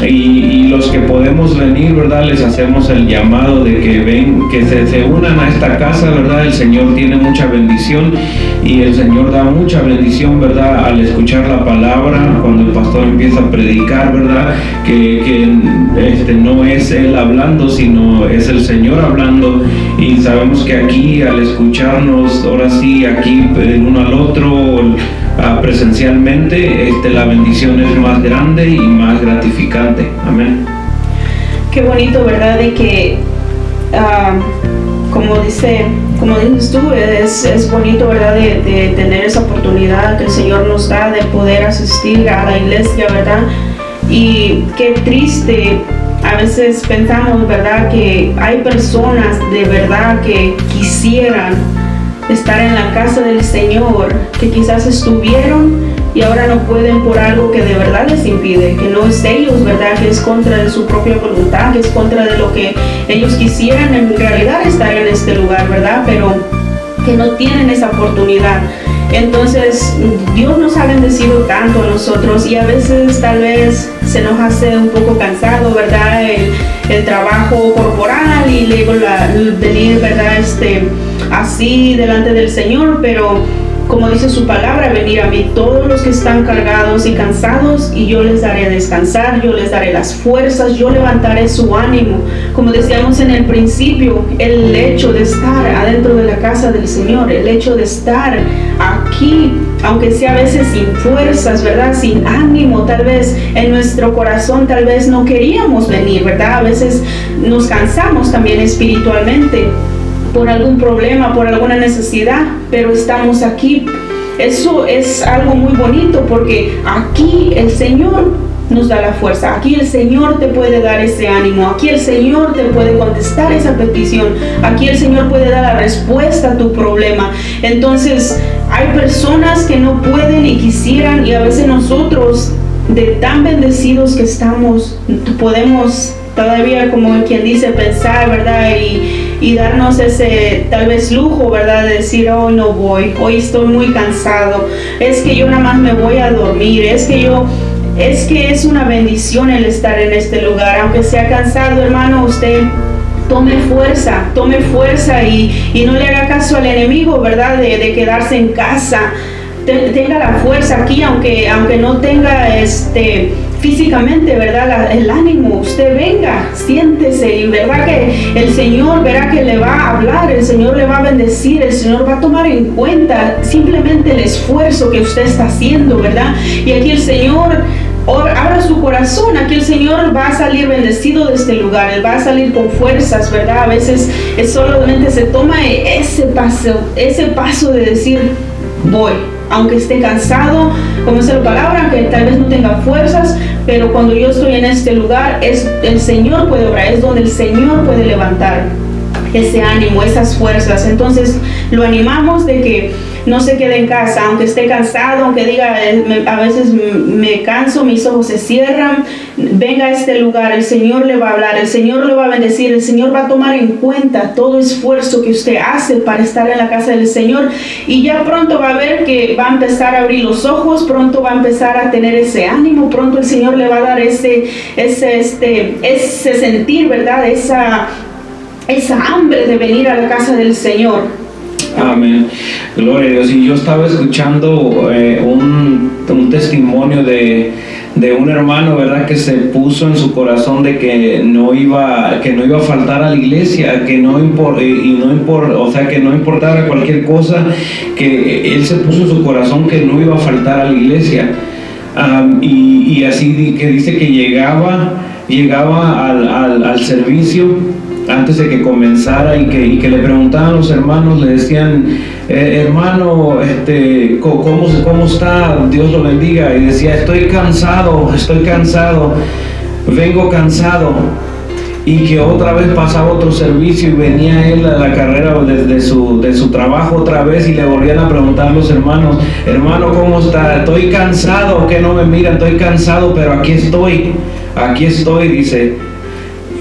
[SPEAKER 1] Y, los que podemos venir, ¿verdad? Les hacemos el llamado de que ven, que se, unan a esta casa, ¿verdad? El Señor tiene mucha bendición y el Señor da mucha bendición, ¿verdad? Al escuchar la palabra, cuando el pastor empieza a predicar, ¿verdad? Que, que este, no es Él hablando, sino es el Señor hablando y sabemos que aquí al escucharnos, ahora sí, aquí el uno al otro, presencialmente, este, la bendición es más grande y más gratificante. Amén.
[SPEAKER 2] Qué bonito, ¿verdad? De que, ah, como dice, como dices tú, es, es bonito, ¿verdad? De, de, tener esa oportunidad que el Señor nos da de poder asistir a la iglesia, ¿verdad? Y qué triste a veces pensamos, ¿verdad? Que hay personas de verdad que quisieran estar en la casa del Señor, que quizás estuvieron y ahora no pueden por algo que de verdad les impide, que no es ellos, ¿verdad? Que es contra de su propia voluntad, que es contra de lo que ellos quisieran en realidad estar en este lugar, ¿verdad? Pero que no tienen esa oportunidad. Entonces, Dios nos ha bendecido tanto a nosotros y a veces tal vez se nos hace un poco cansado, ¿verdad? El, el trabajo corporal y luego la, venir, ¿verdad? Este, así delante del Señor, pero como dice su palabra, venir a mí todos los que están cargados y cansados y yo les daré descansar, yo les daré las fuerzas, yo levantaré su ánimo. Como decíamos en el principio, el hecho de estar adentro de la casa del Señor, el hecho de estar aquí, aunque sea a veces sin fuerzas, ¿verdad? Sin ánimo, tal vez en nuestro corazón, tal vez no queríamos venir, ¿verdad? A veces nos cansamos también espiritualmente por algún problema, por alguna necesidad, pero estamos aquí. Eso es algo muy bonito porque aquí el Señor nos da la fuerza. Aquí el Señor te puede dar ese ánimo. Aquí el Señor te puede contestar esa petición. Aquí el Señor puede dar la respuesta a tu problema. Entonces, hay personas que no pueden y quisieran y a veces nosotros, de tan bendecidos que estamos, podemos todavía, como quien dice, pensar, ¿verdad? Y, y darnos ese tal vez lujo, ¿verdad? De decir, hoy no voy, hoy estoy muy cansado, es que yo nada más me voy a dormir, es que yo, es que es una bendición el estar en este lugar, aunque sea cansado, hermano, usted tome fuerza, tome fuerza y, y no le haga caso al enemigo, ¿verdad? De, de quedarse en casa tenga la fuerza aquí, aunque, aunque no tenga este físicamente, ¿verdad? el ánimo, usted venga, siéntese y verdad que el Señor verá que le va a hablar, el Señor le va a bendecir, el Señor va a tomar en cuenta simplemente el esfuerzo que usted está haciendo, ¿verdad? Y aquí el Señor abra su corazón, aquí el Señor va a salir bendecido de este lugar, Él va a salir con fuerzas, ¿verdad? A veces solamente se toma ese paso, ese paso de decir, voy, aunque esté cansado, como es la palabra, que tal vez no tenga fuerzas, pero cuando yo estoy en este lugar, es el Señor puede obrar, es donde el Señor puede levantar ese ánimo, esas fuerzas. Entonces lo animamos de que no se quede en casa, aunque esté cansado, aunque diga, eh, a veces me canso, mis ojos se cierran, venga a este lugar, el Señor le va a hablar, el Señor le va a bendecir, el Señor va a tomar en cuenta todo esfuerzo que usted hace para estar en la casa del Señor y ya pronto va a ver que va a empezar a abrir los ojos, pronto va a empezar a tener ese ánimo, pronto el Señor le va a dar ese, ese, este, ese sentir, ¿verdad? Esa, esa hambre de venir a la casa del Señor.
[SPEAKER 1] Amén. Gloria a Dios. Y yo estaba escuchando eh, un, un, testimonio de, de, un hermano, ¿verdad? Que se puso en su corazón de que no iba, que no iba a faltar a la iglesia, que no impor, y no o sea, que no importara cualquier cosa, que él se puso en su corazón que no iba a faltar a la iglesia. y, así que dice que llegaba, llegaba al, al servicio antes de que comenzara y que, le preguntaban los hermanos, le decían, eh, hermano, este, ¿cómo, ¿cómo está? Dios lo bendiga. Y decía, estoy cansado, estoy cansado, vengo cansado. Y que otra vez pasaba otro servicio y venía él a la carrera desde su, de su trabajo otra vez y le volvían a preguntar a los hermanos, hermano, ¿cómo está? Estoy cansado, que no me miran, estoy cansado, pero aquí estoy, aquí estoy, dice.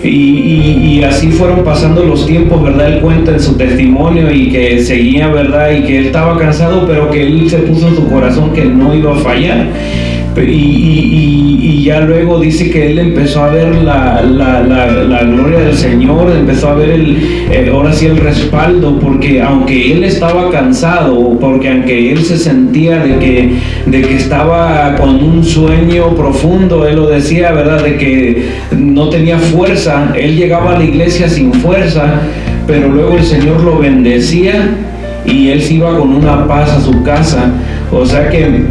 [SPEAKER 1] Y, así fueron pasando los tiempos, ¿verdad? Él cuenta en su testimonio y que seguía, ¿verdad? Y que él estaba cansado, pero que él se puso en su corazón que no iba a fallar. Y, ya luego dice que él empezó a ver la, gloria del Señor, empezó a ver el, eh, ahora sí el respaldo, porque aunque él estaba cansado, porque aunque él se sentía de que, de que estaba con un sueño profundo, él lo decía, ¿verdad? De que no tenía fuerza, él llegaba a la iglesia sin fuerza, pero luego el Señor lo bendecía y él se iba con una paz a su casa. O sea que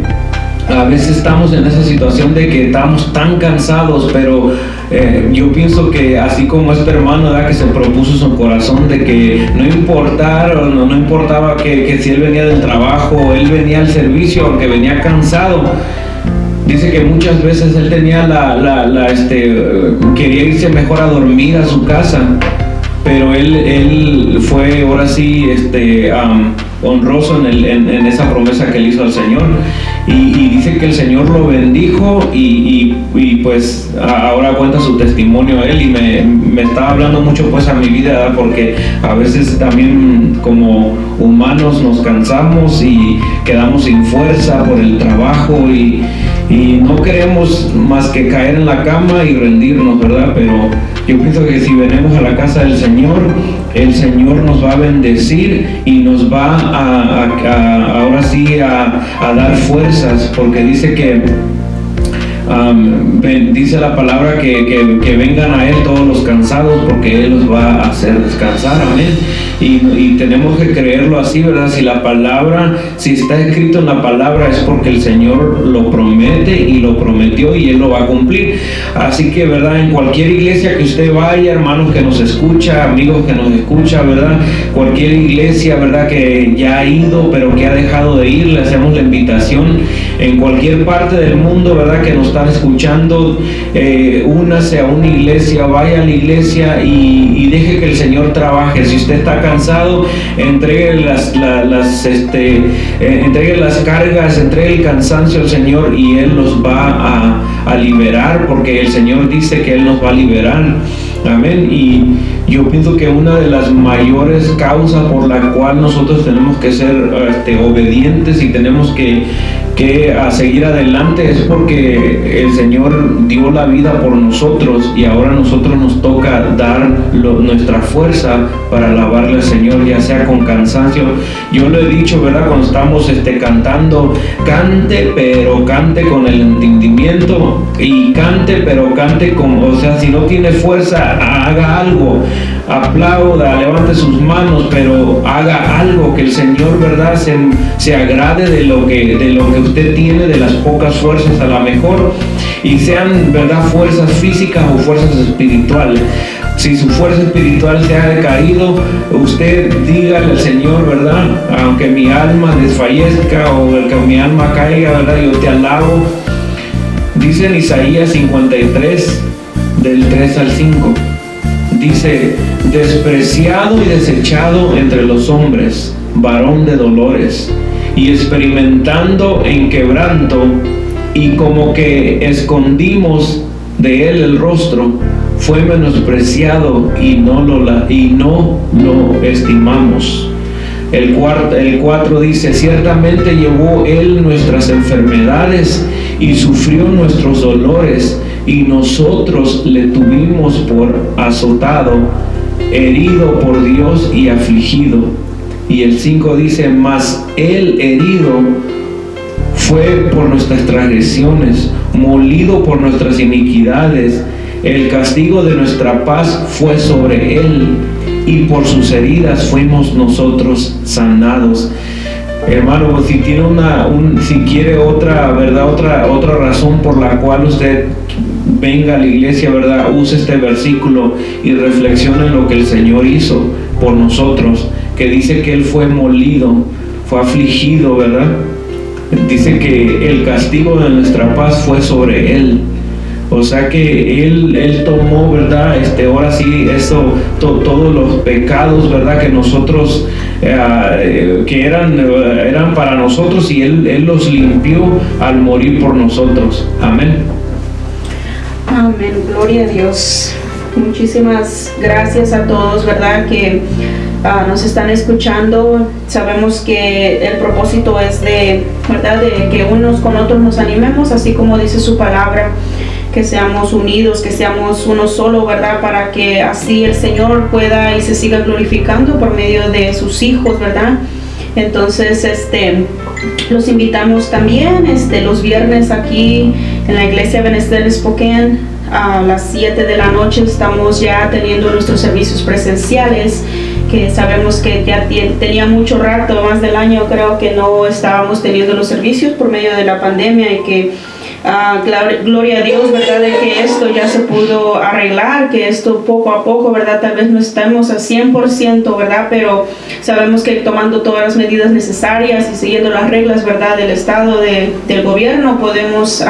[SPEAKER 1] a veces estamos en esa situación de que estamos tan cansados, pero eh, yo pienso que así como este hermano que se propuso su corazón de que no importara, no, no importaba que, si él venía del trabajo, él venía al servicio, aunque venía cansado. Dice que muchas veces él tenía la, la, este, quería irse mejor a dormir a su casa, pero él, él fue ahora sí este, honroso en, el, en, esa promesa que él hizo al Señor. Y, dice que el Señor lo bendijo y, y, pues ahora cuenta su testimonio él y me, me está hablando mucho pues a mi vida porque a veces también como humanos nos cansamos y quedamos sin fuerza por el trabajo y, y no queremos más que caer en la cama y rendirnos, ¿verdad? Pero yo pienso que si venimos a la casa del Señor, el Señor nos va a bendecir y nos va a, ahora sí a, dar fuerzas, porque dice que dice la palabra que, que, vengan a Él todos los cansados porque Él los va a hacer descansar, amén. Y, y, tenemos que creerlo así, ¿verdad? Si la palabra, si está escrito en la palabra es porque el Señor lo promete y lo prometió y Él lo va a cumplir. Así que, ¿verdad? En cualquier iglesia que usted vaya, hermanos que nos escucha, amigos que nos escucha, ¿verdad? Cualquier iglesia, ¿verdad? Que ya ha ido pero que ha dejado de ir, le hacemos la invitación en cualquier parte del mundo, ¿verdad? Que nos están escuchando, eh, únase a una iglesia, vaya a la iglesia y, deje que el Señor trabaje. Si usted está cansado, entregue las, este, eh, entregue las cargas, entregue el cansancio al Señor y Él nos va a, a liberar, porque el Señor dice que Él nos va a liberar. Amén. Y yo pienso que una de las mayores causas por la cual nosotros tenemos que ser este, obedientes y tenemos que que a seguir adelante es porque el Señor dio la vida por nosotros y ahora a nosotros nos toca dar nuestra fuerza para alabarle al Señor, ya sea con cansancio. Yo lo he dicho, ¿verdad? Cuando estamos este, cantando, cante, pero cante con el entendimiento y cante, pero cante con, o sea, si no tiene fuerza, haga algo aplauda, levante sus manos, pero haga algo que el Señor, ¿verdad?, se, se, agrade de lo, que, de lo que usted tiene, de las pocas fuerzas a la mejor, y sean, ¿verdad?, fuerzas físicas o fuerzas espirituales. Si su fuerza espiritual se ha decaído, usted dígale al Señor, ¿verdad? Aunque mi alma desfallezca o que mi alma caiga, ¿verdad? Yo te alabo. Dice en Isaías 53, del 3 al 5 dice, despreciado y desechado entre los hombres, varón de dolores, y experimentando en quebranto, y como que escondimos de él el rostro, fue menospreciado y no lo, y no lo estimamos. El 4 el cuatro dice, ciertamente llevó él nuestras enfermedades y sufrió nuestros dolores y nosotros le tuvimos por azotado, herido por Dios y afligido. Y el 5 dice, mas el herido fue por nuestras transgresiones, molido por nuestras iniquidades, el castigo de nuestra paz fue sobre él, y por sus heridas fuimos nosotros sanados. Hermano, si tiene una, si quiere otra, verdad, otra, otra razón por la cual usted venga a la iglesia, ¿verdad? Use este versículo y reflexione en lo que el Señor hizo por nosotros, que dice que Él fue molido, fue afligido, ¿verdad? Dice que el castigo de nuestra paz fue sobre Él. O sea que él, él tomó, ¿verdad? Este, ahora sí, eso, todos los pecados, ¿verdad? Que nosotros, eh, que eran, eran para nosotros y él, él los limpió al morir por nosotros. Amén.
[SPEAKER 2] Amén, gloria a Dios. Muchísimas gracias a todos, ¿verdad? Que ah, nos están escuchando. Sabemos que el propósito es de, ¿verdad? De que unos con otros nos animemos, así como dice su palabra que seamos unidos, que seamos uno solo, ¿verdad? Para que así el Señor pueda y se siga glorificando por medio de sus hijos, ¿verdad? Entonces, este, los invitamos también este, los viernes aquí en la iglesia Benestel Spokane a las 7 de la noche estamos ya teniendo nuestros servicios presenciales que sabemos que ya tenía mucho rato, más del año creo que no estábamos teniendo los servicios por medio de la pandemia y que Ah, gloria a Dios, ¿verdad? De que esto ya se pudo arreglar, que esto poco a poco, ¿verdad? Tal vez no estemos a 100%, ¿verdad? Pero sabemos que tomando todas las medidas necesarias y siguiendo las reglas, ¿verdad? Del Estado, de, del gobierno, podemos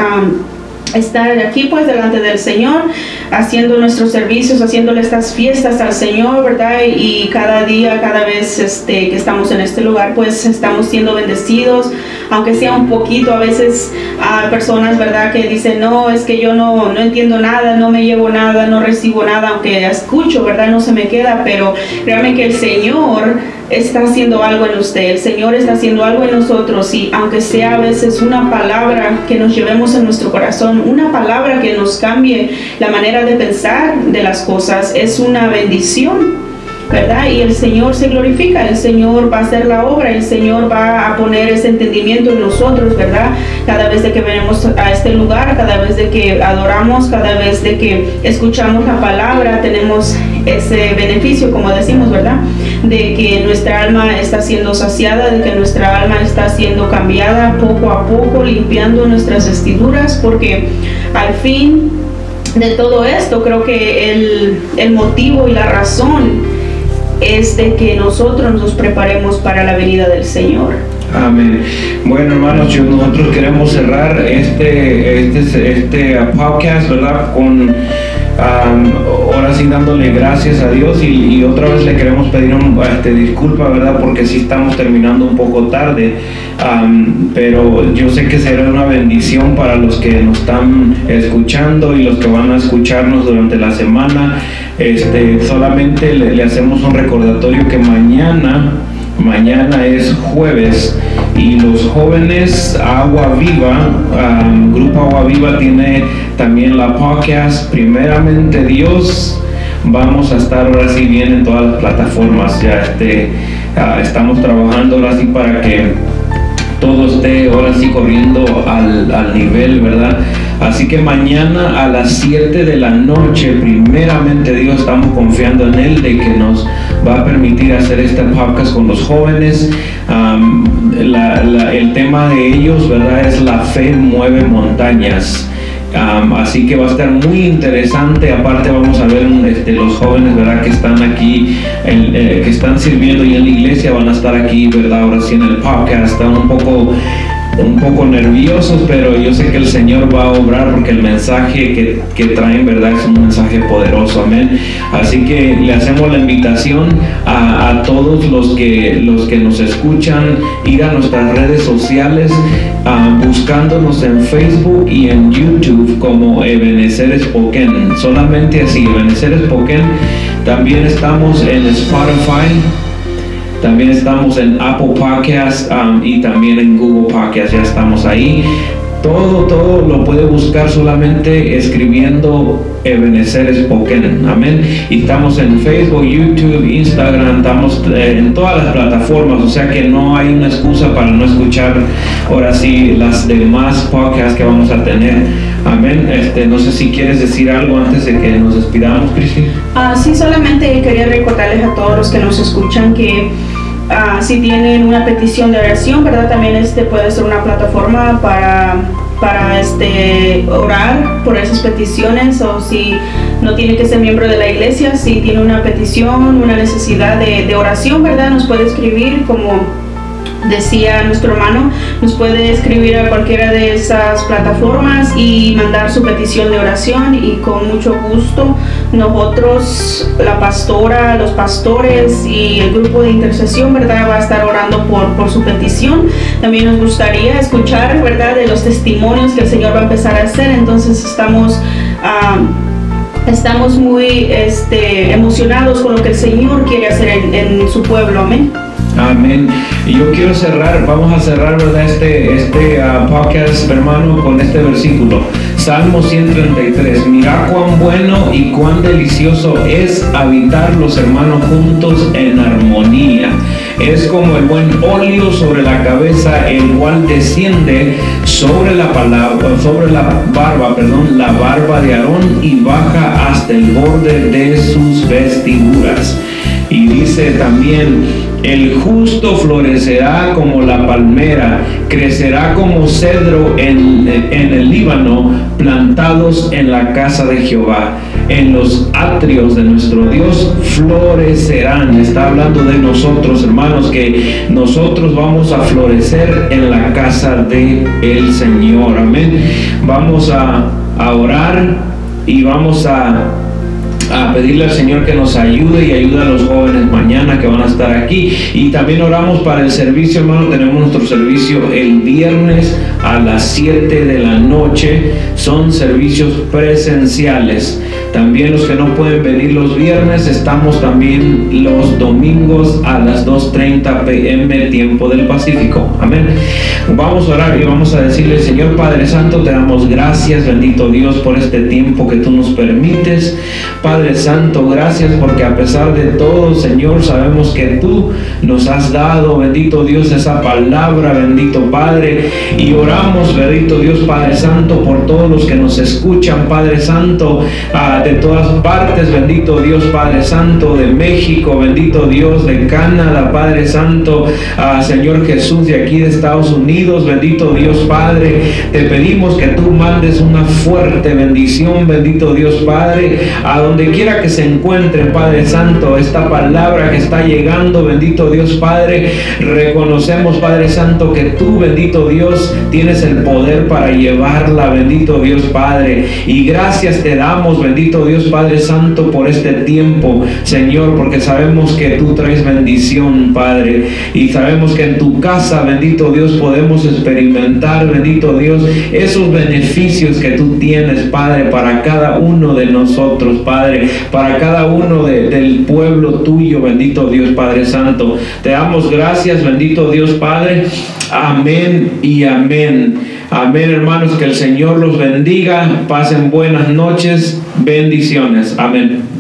[SPEAKER 2] estar aquí pues delante del Señor, haciendo nuestros servicios, haciéndole estas fiestas al Señor, ¿verdad? Y cada día, cada vez este, que estamos en este lugar, pues estamos siendo bendecidos, aunque sea un poquito, a veces hay personas, ¿verdad? Que dicen, no, es que yo no, no entiendo nada, no me llevo nada, no recibo nada, aunque escucho, ¿verdad? No se me queda, pero realmente que el Señor está haciendo algo en usted, el Señor está haciendo algo en nosotros y aunque sea a veces una palabra que nos llevemos en nuestro corazón, una palabra que nos cambie la manera de pensar de las cosas, es una bendición. ¿Verdad? Y el Señor se glorifica, el Señor va a hacer la obra, el Señor va a poner ese entendimiento en nosotros, ¿verdad? Cada vez que venimos a este lugar, cada vez de que adoramos, cada vez de que escuchamos la palabra, tenemos ese beneficio, como decimos, ¿verdad? De que nuestra alma está siendo saciada, de que nuestra alma está siendo cambiada poco a poco, limpiando nuestras vestiduras, porque al fin de todo esto creo que el, el motivo y la razón es de que nosotros nos preparemos para la venida del Señor.
[SPEAKER 1] Amén. Bueno, hermanos, nosotros queremos cerrar este, este, este podcast, ¿verdad? Con ahora sí dándole gracias a Dios y, otra vez le queremos pedir un, este, disculpa, ¿verdad? Porque sí estamos terminando un poco tarde, pero yo sé que será una bendición para los que nos están escuchando y los que van a escucharnos durante la semana. Este, solamente le, hacemos un recordatorio que mañana, mañana es jueves y los jóvenes Agua Viva, Grupo Agua Viva tiene también la podcast Primeramente Dios. Vamos a estar ahora sí bien en todas las plataformas. Ya este, ah, estamos trabajando ahora sí para que todo esté ahora sí corriendo al, al nivel, ¿verdad? Así que mañana a las 7 de la noche, primeramente Dios, estamos confiando en Él de que nos va a permitir hacer este podcast con los jóvenes. el tema de ellos, ¿verdad? Es la fe mueve montañas. así que va a estar muy interesante. Aparte vamos a ver este, los jóvenes, ¿verdad? Que están aquí, eh, que están sirviendo y en la iglesia van a estar aquí, ¿verdad? Ahora sí en el podcast. Están un poco un poco nerviosos, pero yo sé que el Señor va a obrar porque el mensaje que, que, traen, ¿verdad? Es un mensaje poderoso, amén. Así que le hacemos la invitación a, a todos los que, los que nos escuchan, ir a nuestras redes sociales, buscándonos en Facebook y en YouTube como Ebenezer Spoken. Solamente así, Ebenezer Spoken. También estamos en Spotify también estamos en Apple Podcast um, y también en Google Podcast, ya estamos ahí. Todo, todo lo puede buscar solamente escribiendo Ebenezer Spoken. Amén. Y estamos en Facebook, YouTube, Instagram, estamos eh, en todas las plataformas. O sea que no hay una excusa para no escuchar ahora sí las demás podcasts que vamos a tener. Amén. Este, no sé si quieres decir algo antes de que nos despidamos, Cristi.
[SPEAKER 2] Ah, sí, solamente quería recordarles a todos los que nos escuchan que Ah, si tienen una petición de oración, ¿verdad? También este puede ser una plataforma para, para este, orar por esas peticiones o si no tiene que ser miembro de la iglesia, si tiene una petición, una necesidad de, de oración, ¿verdad? Nos puede escribir como decía nuestro hermano, nos puede escribir a cualquiera de esas plataformas y mandar su petición de oración y con mucho gusto nosotros, la pastora, los pastores y el grupo de intercesión, ¿verdad? Va a estar orando por, por su petición. También nos gustaría escuchar, ¿verdad? De los testimonios que el Señor va a empezar a hacer. Entonces estamos... Uh, estamos muy este, emocionados con lo que el Señor quiere hacer en, en su pueblo. Amén.
[SPEAKER 1] Amén. Y yo quiero cerrar, vamos a cerrar, ¿verdad? Este, este uh, podcast, hermano, con este versículo. Salmo 133. Mira cuán bueno y cuán delicioso es habitar los hermanos juntos en armonía. Es como el buen óleo sobre la cabeza, el cual desciende sobre la palabra, sobre la barba, perdón, la barba de Aarón y baja hasta el borde de sus vestiduras. Y dice también, el justo florecerá como la palmera, crecerá como cedro en, el Líbano, plantados en la casa de Jehová. En los atrios de nuestro Dios florecerán. Está hablando de nosotros, hermanos, que nosotros vamos a florecer en la casa de el Señor. Amén. Vamos a, a orar y vamos a a pedirle al Señor que nos ayude y ayude a los jóvenes mañana que van a estar aquí. Y también oramos para el servicio, hermano. Tenemos nuestro servicio el viernes a las 7 de la noche. Son servicios presenciales. También los que no pueden venir los viernes, estamos también los domingos a las 2.30 pm tiempo del Pacífico. Amén. Vamos a orar y vamos a decirle, Señor Padre Santo, te damos gracias, bendito Dios, por este tiempo que tú nos permites. Padre Santo, gracias porque a pesar de todo, Señor, sabemos que tú nos has dado, bendito Dios, esa palabra, bendito Padre. Y oramos, bendito Dios, Padre Santo, por todos los que nos escuchan, Padre Santo. a de todas partes, bendito Dios Padre Santo, de México, bendito Dios de Canadá, Padre Santo, a Señor Jesús de aquí de Estados Unidos, bendito Dios Padre, te pedimos que tú mandes una fuerte bendición, bendito Dios Padre, a donde quiera que se encuentre, Padre Santo, esta palabra que está llegando, bendito Dios Padre, reconocemos, Padre Santo, que tú, bendito Dios, tienes el poder para llevarla, bendito Dios Padre, y gracias te damos, bendito Dios Padre Santo por este tiempo, Señor, porque sabemos que tú traes bendición, Padre, y sabemos que en tu casa, bendito Dios, podemos experimentar, bendito Dios, esos beneficios que tú tienes, Padre, para cada uno de nosotros, Padre, para cada uno del pueblo tuyo, bendito Dios, Padre Santo. Te damos gracias, bendito Dios, Padre. Amén y amén. Amén, hermanos, que el Señor los bendiga. Pasen buenas noches. Bendiciones. Amén.